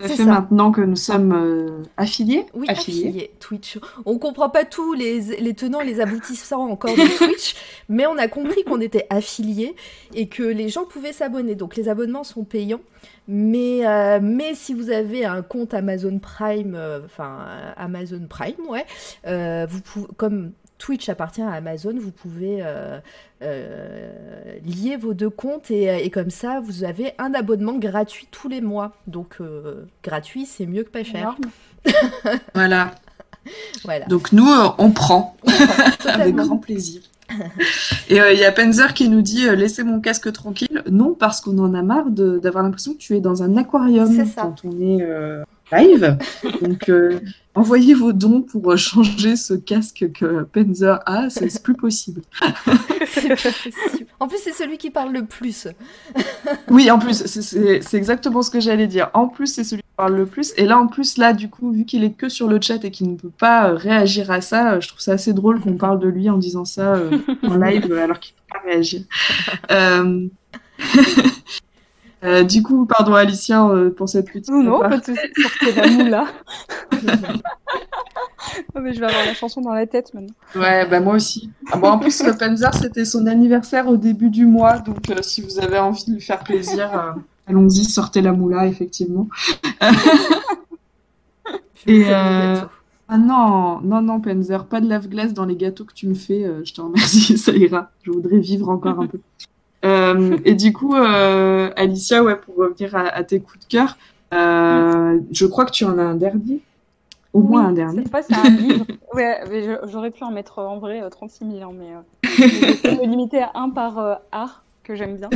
fait ça. maintenant que nous sommes affiliés. Oui, affiliés. affilié Twitch. On comprend pas tous les, les tenants, les aboutissants encore de Twitch, mais on a compris qu'on était affilié et que les gens pouvaient s'abonner. Donc les abonnements sont payants, mais mais si vous avez un compte Amazon Prime, enfin Amazon Prime, ouais, vous pouvez, comme Twitch appartient à Amazon, vous pouvez euh, euh, lier vos deux comptes et, et comme ça vous avez un abonnement gratuit tous les mois. Donc euh, gratuit, c'est mieux que pas cher. Énorme. Voilà. Voilà. Donc nous, euh, on prend avec grand plaisir. Et euh, il y a Penzer qui nous dit euh, laissez mon casque tranquille. Non, parce qu'on en a marre d'avoir l'impression que tu es dans un aquarium C'est ça. quand on est euh, live. Donc euh, envoyez vos dons pour changer ce casque que Penzer a, c'est plus possible. En plus, c'est celui qui parle le plus. Oui, en plus, c'est- exactement ce que j'allais dire. En plus, c'est celui qui parle le plus. Et là, en plus, là, du coup, vu qu'il est que sur le chat et qu'il ne peut pas euh, réagir à ça, euh, je trouve ça assez drôle qu'on parle de lui en disant ça euh, en live alors qu'il ne peut pas réagir. Euh, euh, du coup, pardon, Alicia, euh, pour cette petite. Non, non, pas de soucis. Sortez la moula. Oh, mais je vais avoir la chanson dans la tête maintenant. Ouais, bah moi aussi. Ah, bon, en plus, le Panzer, c'était son anniversaire au début du mois. Donc, euh, si vous avez envie de lui faire plaisir, euh, allons-y, sortez la moula, effectivement. Et, euh, Ah non, non, non, Penzer, pas de lave-glace dans les gâteaux que tu me fais. euh, je te remercie, ça ira. Je voudrais vivre encore un peu. Euh, et du coup, euh, Alicia, ouais, pour revenir à, à tes coups de cœur, euh, je crois que tu en as un dernier. Au moins Oui, un dernier. Cette fois, c'est un livre. Ouais, j'aurais pu en mettre en vrai euh, 36 000, hein, mais euh, je vais me limiter à un par euh, art que j'aime bien.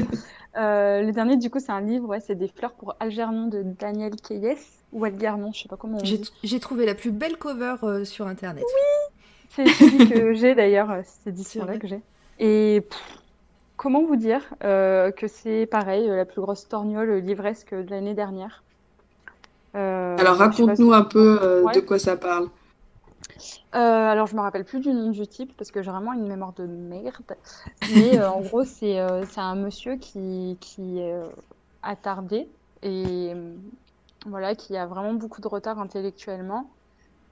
Euh, le dernier, du coup, c'est un livre, ouais, c'est Des fleurs pour Algernon de Daniel Keyes ou Algernon, je sais pas comment on J'ai dit. j'ai trouvé la plus belle cover euh, sur internet. C'est celui que j'ai d'ailleurs, cette C'est édition-là que j'ai. Et pff, comment vous dire euh, que c'est pareil, euh, la plus grosse torgnole livresque de l'année dernière? Euh, Alors, si- raconte-nous un peu euh, Ouais. de quoi ça parle. Euh, alors, je me rappelle plus du nom du type parce que j'ai vraiment une mémoire de merde. Mais euh, en gros, c'est euh, un monsieur qui, qui est euh, attardé et euh, voilà, qui a vraiment beaucoup de retard intellectuellement.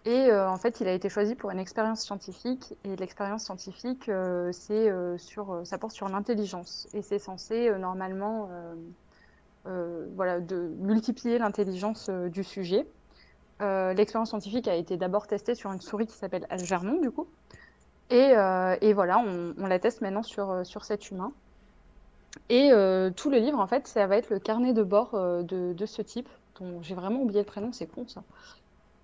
Et euh, en fait, il a été choisi pour une expérience scientifique. Et l'expérience scientifique, euh, c'est euh, sur, ça porte sur l'intelligence. Et c'est censé normalement, voilà, de multiplier l'intelligence du sujet. L'expérience scientifique a été d'abord testée sur une souris qui s'appelle Algernon, du coup. Et, et voilà, on, la teste maintenant sur, sur cet humain. Et tout le livre, en fait, ça va être le carnet de bord de, de ce type, dont j'ai vraiment oublié le prénom, c'est con ça.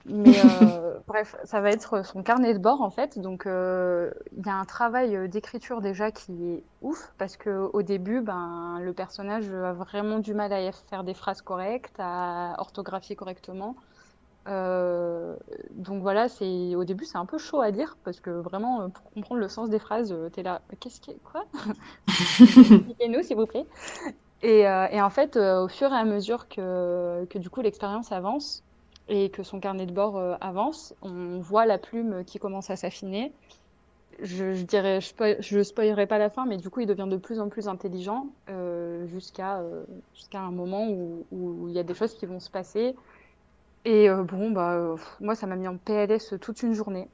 Mais euh, bref, ça va être son carnet de bord, en fait. Donc, euh, il y a un travail euh, d'écriture déjà qui est ouf, parce que au début, ben, le personnage a vraiment du mal à faire des phrases correctes, à orthographier correctement. Euh, donc voilà, c'est au début c'est un peu chaud à dire parce que vraiment pour comprendre le sens des phrases, t'es là, qu'est-ce qui est quoi? Expliquez-nous s'il vous plaît. Et, et en fait, au fur et à mesure que, que du coup l'expérience avance et que son carnet de bord euh, avance, on voit la plume qui commence à s'affiner. Je, je dirais, je, je spoilerai pas la fin, mais du coup il devient de plus en plus intelligent euh, jusqu'à euh, jusqu'à un moment où, où il y a des choses qui vont se passer. Et bon, bah, pff, moi, ça m'a mis en PLS toute une journée.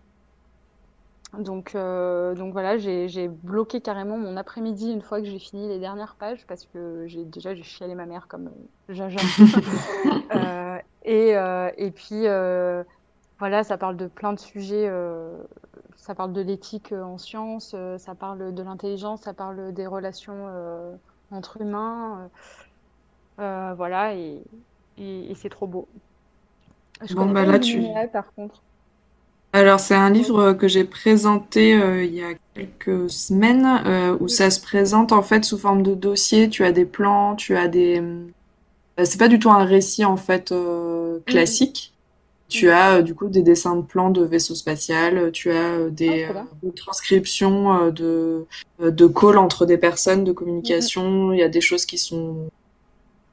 Donc, donc voilà, j'ai, bloqué carrément mon après-midi une fois que j'ai fini les dernières pages parce que j'ai déjà j'ai chialé ma mère comme Jaja. Euh, et, euh, et puis euh, voilà, ça parle de plein de sujets. euh, ça parle de l'éthique en sciences, ça parle de l'intelligence, ça parle des relations entre humains. voilà, et, et, et c'est trop beau. Je Bon, bah là, tu- par contre. Alors, c'est un livre que j'ai présenté euh, il y a quelques semaines euh, où ça se présente en fait sous forme de dossier. Tu as des plans, tu as des. bah, c'est pas du tout un récit en fait euh, classique. Tu as euh, du coup des dessins de plans de vaisseaux spatial, tu as euh, des Ah, euh, transcriptions euh, de, euh, de calls entre des personnes, de communication. Il y a des choses qui sont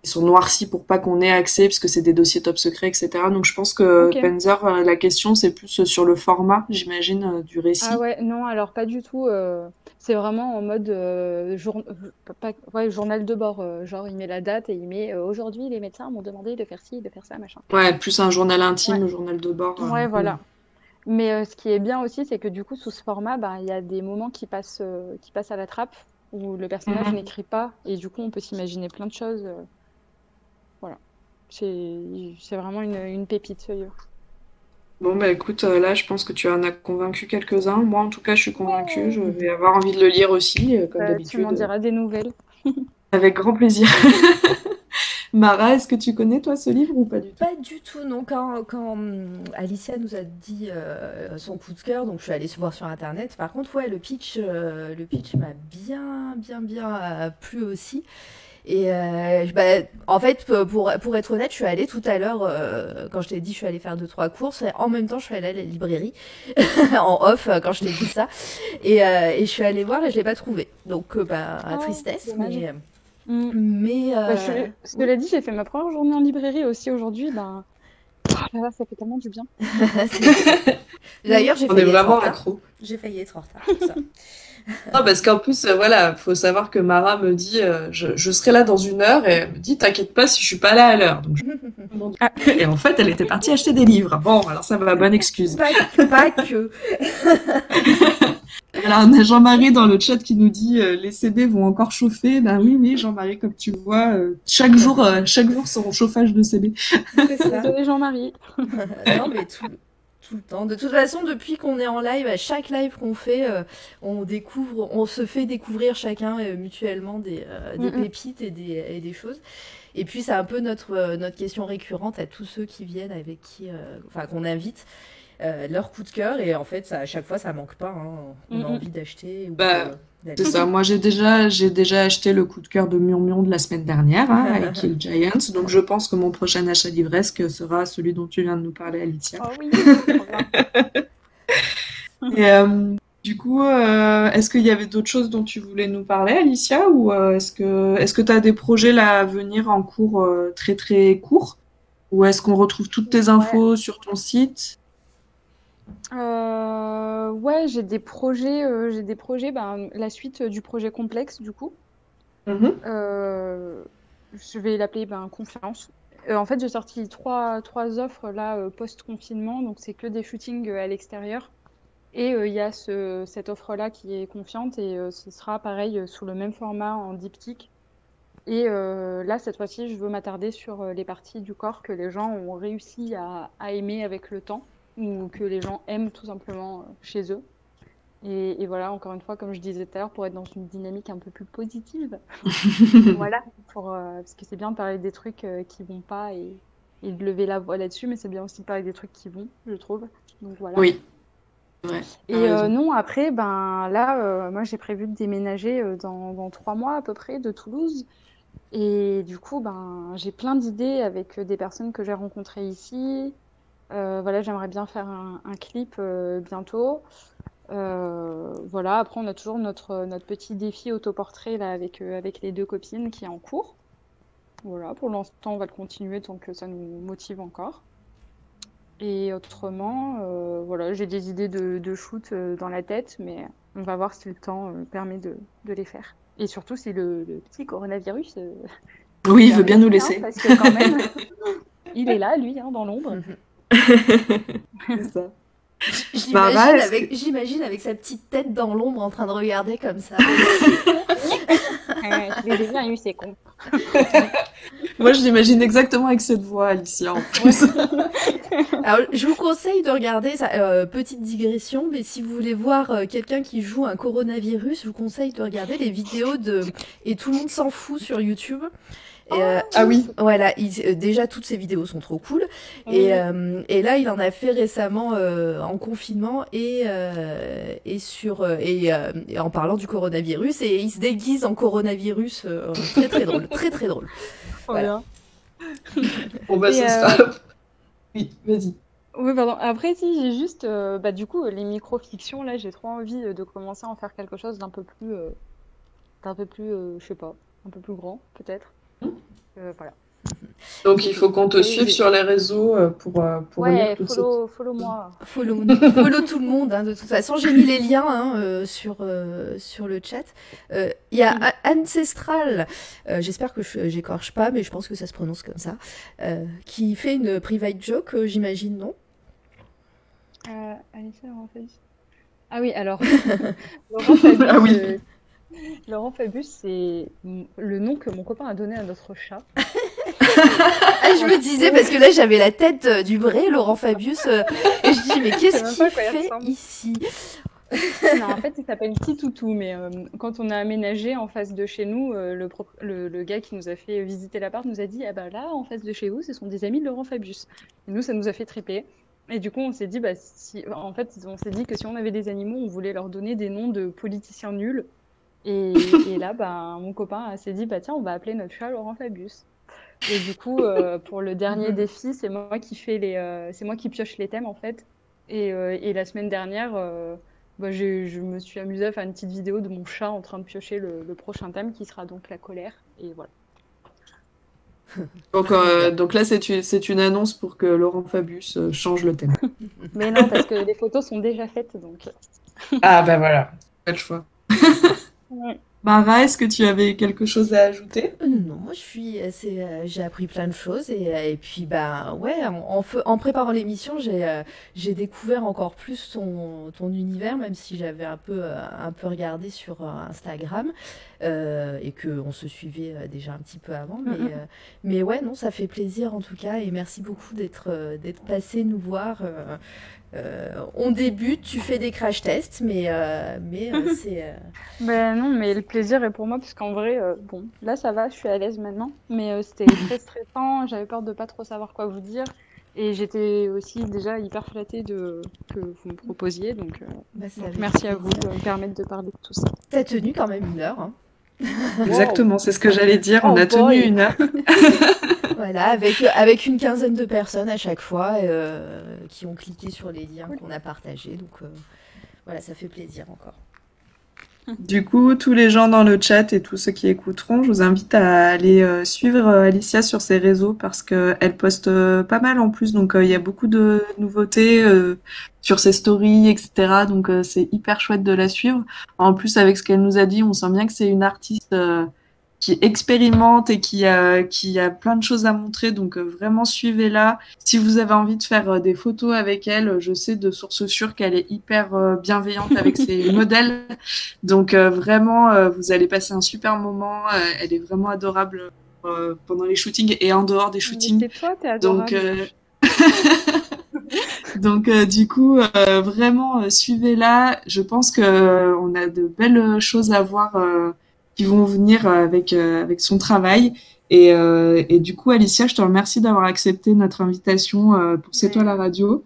ils sont noircis pour pas qu'on ait accès, puisque c'est des dossiers top secret, etc. Donc je pense que Ok. Panzer, euh, la question c'est plus sur le format, j'imagine, euh, du récit. Ah ouais, non, alors pas du tout. euh, c'est vraiment en mode euh, jour- euh, pas- ouais, journal de bord. euh, genre, il met la date et il met euh, aujourd'hui, les médecins m'ont demandé de faire ci, de faire ça, machin. Ouais, plus un journal intime, Ouais. journal de bord. euh, Ouais, voilà. Mais euh, ce qui est bien aussi, c'est que du coup, sous ce format, bah, il y a des moments qui passent, euh, qui passent à la trappe où le personnage Mhm. n'écrit pas et du coup, on peut s'imaginer plein de choses. C'est vraiment une, une pépite, ce livre. Bon, bah écoute, euh, là, je pense que tu en as convaincu quelques-uns. Moi, en tout cas, je suis convaincue. Je vais avoir envie de le lire aussi, euh, comme Euh, tu m'en d'habitude. diras des nouvelles. Avec grand plaisir. Mara, est-ce que tu connais, toi, ce livre ou pas du tout? Pas du tout, non. Quand, quand hum, Alicia nous a dit euh, son coup de cœur, donc je suis allée voir sur internet. Par contre, ouais, le pitch, euh, le pitch m'a bien, bien, bien euh, plu aussi. Et euh, bah, en fait, pour, pour être honnête, je suis allée tout à l'heure, euh, quand je t'ai dit je suis allée faire deux, trois courses, en même temps, je suis allée à la librairie, en off, euh, quand je t'ai dit ça. Et, euh, et je suis allée voir et je l'ai pas trouvé. Donc, euh, bah, Oh, tristesse, mais. Mm. Mais. Bah, je- euh, cela dit, j'ai fait ma première journée en librairie aussi aujourd'hui. Ben, oh là là, ça fait tellement du bien. D'ailleurs, j'ai failli être en vraiment retard. accro. J'ai failli être en retard. Non, parce qu'en plus, euh, voilà, faut savoir que Mara me dit, euh, je, je serai là dans une heure, et elle me dit, t'inquiète pas si je suis pas là à l'heure. Je- Ah. Et en fait, elle était partie acheter des livres. Bon, alors ça va, bonne excuse. pas, pas que. Alors, on a Jean-Marie dans le chat qui nous dit, euh, les CD vont encore chauffer. Ben oui, oui, Jean-Marie, comme tu le vois, euh, chaque jour, euh, chaque jour son chauffage de CD. C'est ça. Jean-Marie. non, mais tout, tout le temps. De toute façon, depuis qu'on est en live, à chaque live qu'on fait, euh, on découvre, on se fait découvrir chacun euh, mutuellement des, euh, des Mm, mm. pépites et des, et des choses. Et puis, c'est un peu notre, euh, notre question récurrente à tous ceux qui viennent, avec qui, euh, enfin, qu'on invite. euh, leur coup de cœur et en fait ça, à chaque fois ça manque pas hein. on a Mm, envie d'acheter Bah, C'est ça. Moi, j'ai déjà, j'ai déjà acheté le coup de cœur de Murmion de la semaine dernière, hein, avec Kill Giants. Donc, je pense que mon prochain achat livresque sera celui dont tu viens de nous parler, Alicia. Oh oui. Et euh, du coup, euh, est-ce qu'il y avait d'autres choses dont tu voulais nous parler, Alicia, ou euh, est-ce que est-ce que tu as des projets là à venir en cours très très courts, ou est-ce qu'on retrouve toutes tes infos sur ton site? Euh, ouais, j'ai des projets, euh, j'ai des projets, ben, la suite du projet complexe du coup. Mhm. Euh, je vais l'appeler ben, Confiance. Euh, en fait, j'ai sorti trois, trois offres là euh, post-confinement, donc c'est que des shootings euh, à l'extérieur. Et euh, il y a ce, cette offre-là qui est confiante et euh, ce sera pareil euh, sous le même format en diptyque. Et euh, là, cette fois-ci, je veux m'attarder sur euh, les parties du corps que les gens ont réussi à, à aimer avec le temps ou que les gens aiment tout simplement euh, chez eux. Et, et voilà, encore une fois, comme je disais tout à l'heure, pour être dans une dynamique un peu plus positive, voilà, pour, euh, parce que c'est bien de parler des trucs euh, qui vont pas et, et de lever la voix là-dessus, mais c'est bien aussi de parler des trucs qui vont, je trouve. Donc voilà. Oui. Ouais, Et euh, non, après, ben là, moi j'ai prévu de déménager dans, dans trois mois à peu près de Toulouse. Et du coup, ben j'ai plein d'idées avec des personnes que j'ai rencontrées ici. Euh, voilà, j'aimerais bien faire un, un clip euh, bientôt. Euh, voilà, après on a toujours notre, notre petit défi autoportrait là avec, avec les deux copines qui est en cours. Voilà, pour l'instant on va le continuer tant que ça nous motive encore. Et autrement, euh, voilà, j'ai des idées de, de shoot dans la tête, mais on va voir si le temps permet de, de les faire. Et surtout si le, le petit coronavirus euh, Oui, il veut bien nous hein, laisser. parce que quand même, il est là, lui, hein, dans l'ombre. C'est ça. Mara, J'imagine avec, sa petite tête dans l'ombre en train de regarder comme ça. Ouais, je l'ai bien eu, c'est con. Moi, je l'imagine exactement avec cette voix, Alicia, en plus. Alors, je vous conseille de regarder, ça, euh, petite digression, mais si vous voulez voir euh, quelqu'un qui joue un coronavirus, je vous conseille de regarder les vidéos de Et tout le monde s'en fout sur YouTube. Et, euh, Ah oui. voilà, il- euh, déjà toutes ces vidéos sont trop cool. Et, euh, et là, il en a fait récemment euh, en confinement et, euh, et, sur, euh, et, euh, et en parlant du coronavirus. Et il se déguise en coronavirus. euh, très très drôle, très très drôle. Voilà. bien. Bon, bah, Et, ce euh, sera... Oui, vas-y. Oui, pardon. Après, si, j'ai juste, euh, bah, du coup, les micro-fictions, là, j'ai trop envie de commencer à en faire quelque chose d'un peu plus, euh, d'un peu plus, euh, je sais pas, un peu plus grand, peut-être. Voilà. Donc il faut qu'on te suive sur les réseaux euh, pour, euh, pour ouais, lire follow, follow moi. Follow, follow tout le monde, hein, de toute façon. J'ai mis les liens hein, euh, sur, sur le chat. Il y a Ancestral, j'espère que j'écorche pas, mais je pense que ça se prononce comme ça, qui fait une private joke, j'imagine, non? Ah oui, alors. Laurent ah oui. Laurent Fabius, c'est le nom que mon copain a donné à notre chat. Ah, je me disais, parce que là j'avais la tête euh, du vrai Laurent Fabius, euh, et je dis, mais qu'est-ce qu'il fait ici non, en fait, il s'appelle Toutou, mais euh, quand on a aménagé en face de chez nous, le, le, gars qui nous a fait visiter l'appart nous a dit Ah bah là, en face de chez vous, ce sont des amis de Laurent Fabius. Et nous, ça nous a fait triper. Et du coup, on s'est dit, bah, si... en fait, on s'est dit que si on avait des animaux, on voulait leur donner des noms de politiciens nuls. Et, et là, bah, mon copain s'est dit, bah tiens, on va appeler notre chat Laurent Fabius. Et du coup, euh, pour le dernier mhm. défi, c'est moi qui fais les, euh, c'est moi qui pioche les thèmes en fait. Et, euh, et la semaine dernière, bah, je me suis amusée à faire une petite vidéo de mon chat en train de piocher le, prochain thème qui sera donc la colère. Et voilà. Donc, donc là, c'est une annonce pour que Laurent Fabius change le thème. Mais non, parce que les photos sont déjà faites, donc. ah ben voilà, pas le choix. Ouais. Mara, est-ce que tu avais quelque chose à ajouter? Euh, Non, je suis, euh, j'ai appris plein de choses et, euh, puis bah ouais, en, en préparant l'émission, j'ai, j'ai découvert encore plus ton, ton univers, même si j'avais un peu, un peu regardé sur Instagram et que on se suivait déjà un petit peu avant, mais, mais ouais, non, ça fait plaisir en tout cas et merci beaucoup d'être, d'être passé nous voir. Euh, on débute, tu fais des crash tests, mais, euh, mais euh, c'est. Ben non, mais le plaisir est pour moi, parce qu'en vrai, bon, là ça va, je suis à l'aise maintenant, mais c'était très stressant, j'avais peur de pas trop savoir quoi vous dire. Et j'étais aussi déjà hyper flattée de que vous me proposiez, donc, bah, merci à vous de me permettre de parler de tout ça. T'as tenu quand même une heure. Hein. Exactement, c'est ce que j'allais dire. On a oh, tenu une heure. voilà, avec, avec une quinzaine de personnes à chaque fois euh, qui ont cliqué sur les liens qu'on a partagés. Donc euh, voilà, ça fait plaisir encore. Du coup, tous les gens dans le chat et tous ceux qui écouteront, je vous invite à aller euh, suivre Alicia sur ses réseaux parce qu'elle poste pas mal en plus. Donc, il y a beaucoup de nouveautés sur ses stories, etc. Donc, c'est hyper chouette de la suivre. En plus, avec ce qu'elle nous a dit, on sent bien que c'est une artiste qui expérimente et qui a, qui a plein de choses à montrer. Donc euh, vraiment suivez-la. Si vous avez envie de faire euh, des photos avec elle, je sais de source sûre qu'elle est hyper euh, bienveillante avec ses modèles. Donc vraiment, vous allez passer un super moment. elle est vraiment adorable pendant les shootings et en dehors des shootings. Toi, Donc Donc du coup, vraiment suivez-la. Je pense que on a de belles choses à voir qui vont venir avec, euh, avec son travail. Et, euh, et, du coup, Alicia, je te remercie d'avoir accepté notre invitation euh, pour C'est toi la radio.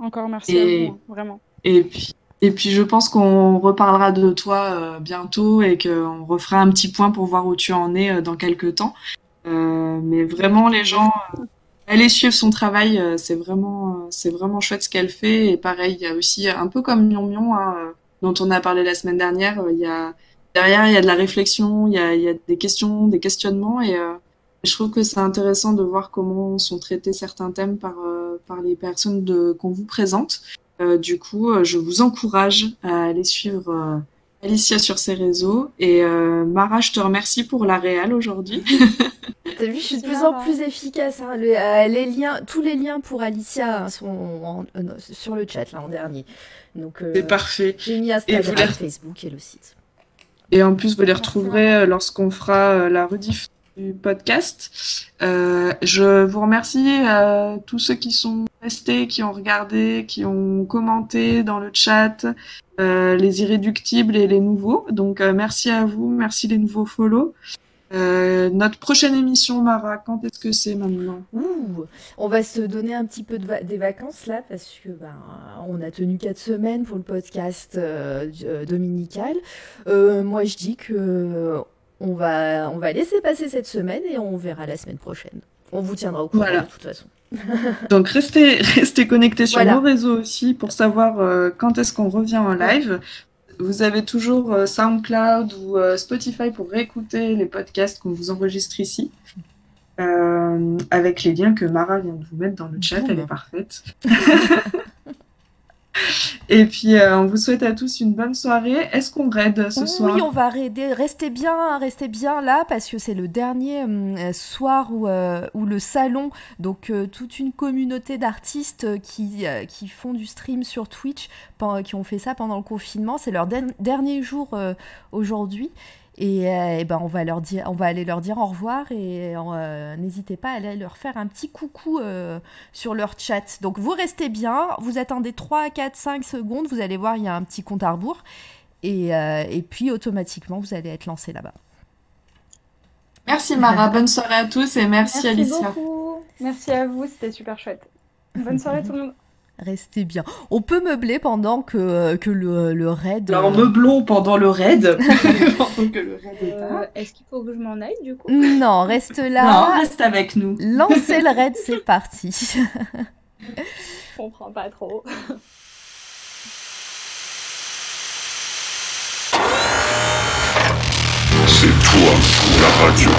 Encore merci à vous, vraiment. Et puis, et puis, je pense qu'on reparlera de toi bientôt et qu'on refera un petit point pour voir où tu en es dans quelques temps. mais vraiment, les gens, allez suivre son travail. c'est vraiment, c'est vraiment chouette ce qu'elle fait. Et pareil, il y a aussi un peu comme Mion Mion, hein, dont on a parlé la semaine dernière. Il y a derrière, il y a de la réflexion, il y a, il y a des questions, des questionnements, et euh, je trouve que c'est intéressant de voir comment sont traités certains thèmes par, euh, par les personnes qu'on vous présente. Euh, du coup, je vous encourage à aller suivre Alicia sur ses réseaux. Et Mara, je te remercie pour la réal aujourd'hui. T'as vu, je suis de plus en plus efficace. Hein. les liens, tous les liens pour Alicia hein, sont sur le chat là en dernier. Donc c'est parfait. J'ai mis Instagram, Facebook et le site. Et en plus, vous les retrouverez euh, lorsqu'on fera euh, la rediff du podcast. Euh, je vous remercie à tous ceux qui sont restés, qui ont regardé, qui ont commenté dans le chat, euh, les irréductibles et les nouveaux. Donc merci à vous, merci les nouveaux follow. Euh, notre prochaine émission, Mara, quand est-ce que c'est maintenant? Ouh, On va se donner un petit peu de des vacances là, parce que ben, on a tenu quatre semaines pour le podcast euh, euh, dominical. moi, je dis que on va, on va laisser passer cette semaine et on verra la semaine prochaine. On vous tiendra au courant de toute façon. Donc restez, restez connectés sur nos réseaux aussi pour savoir quand est-ce qu'on revient en live vous avez toujours SoundCloud ou Spotify pour réécouter les podcasts qu'on vous enregistre ici. avec les liens que Mara vient de vous mettre dans le chat, elle est parfaite. Et puis, euh, on vous souhaite à tous une bonne soirée. Est-ce qu'on raid ce soir? Oui, on va raider. Restez bien, restez bien là parce que c'est le dernier euh, soir où, euh, où, le salon, donc toute une communauté d'artistes qui, qui font du stream sur Twitch, qui ont fait ça pendant le confinement. C'est leur dernier jour aujourd'hui. Et, euh, ben on, va leur dire, on va aller leur dire au revoir et euh, n'hésitez pas à aller leur faire un petit coucou euh, sur leur chat. Donc vous restez bien, vous attendez 3, 4, 5 secondes, vous allez voir, il y a un petit compte à rebours. Et, et puis automatiquement, vous allez être lancé là-bas. Merci Mara, bonne soirée à tous et merci, merci Alicia. Beaucoup. Merci à vous, c'était super chouette. Bonne soirée tout le monde. Restez bien. On peut meubler pendant que, que le, le raid. Alors, meublons pendant le raid. Euh, est-ce qu'il faut que je m'en aille du coup? Non, reste là. Non, reste avec nous. Lancez le raid, c'est parti. je comprends pas trop. C'est toi, la radio.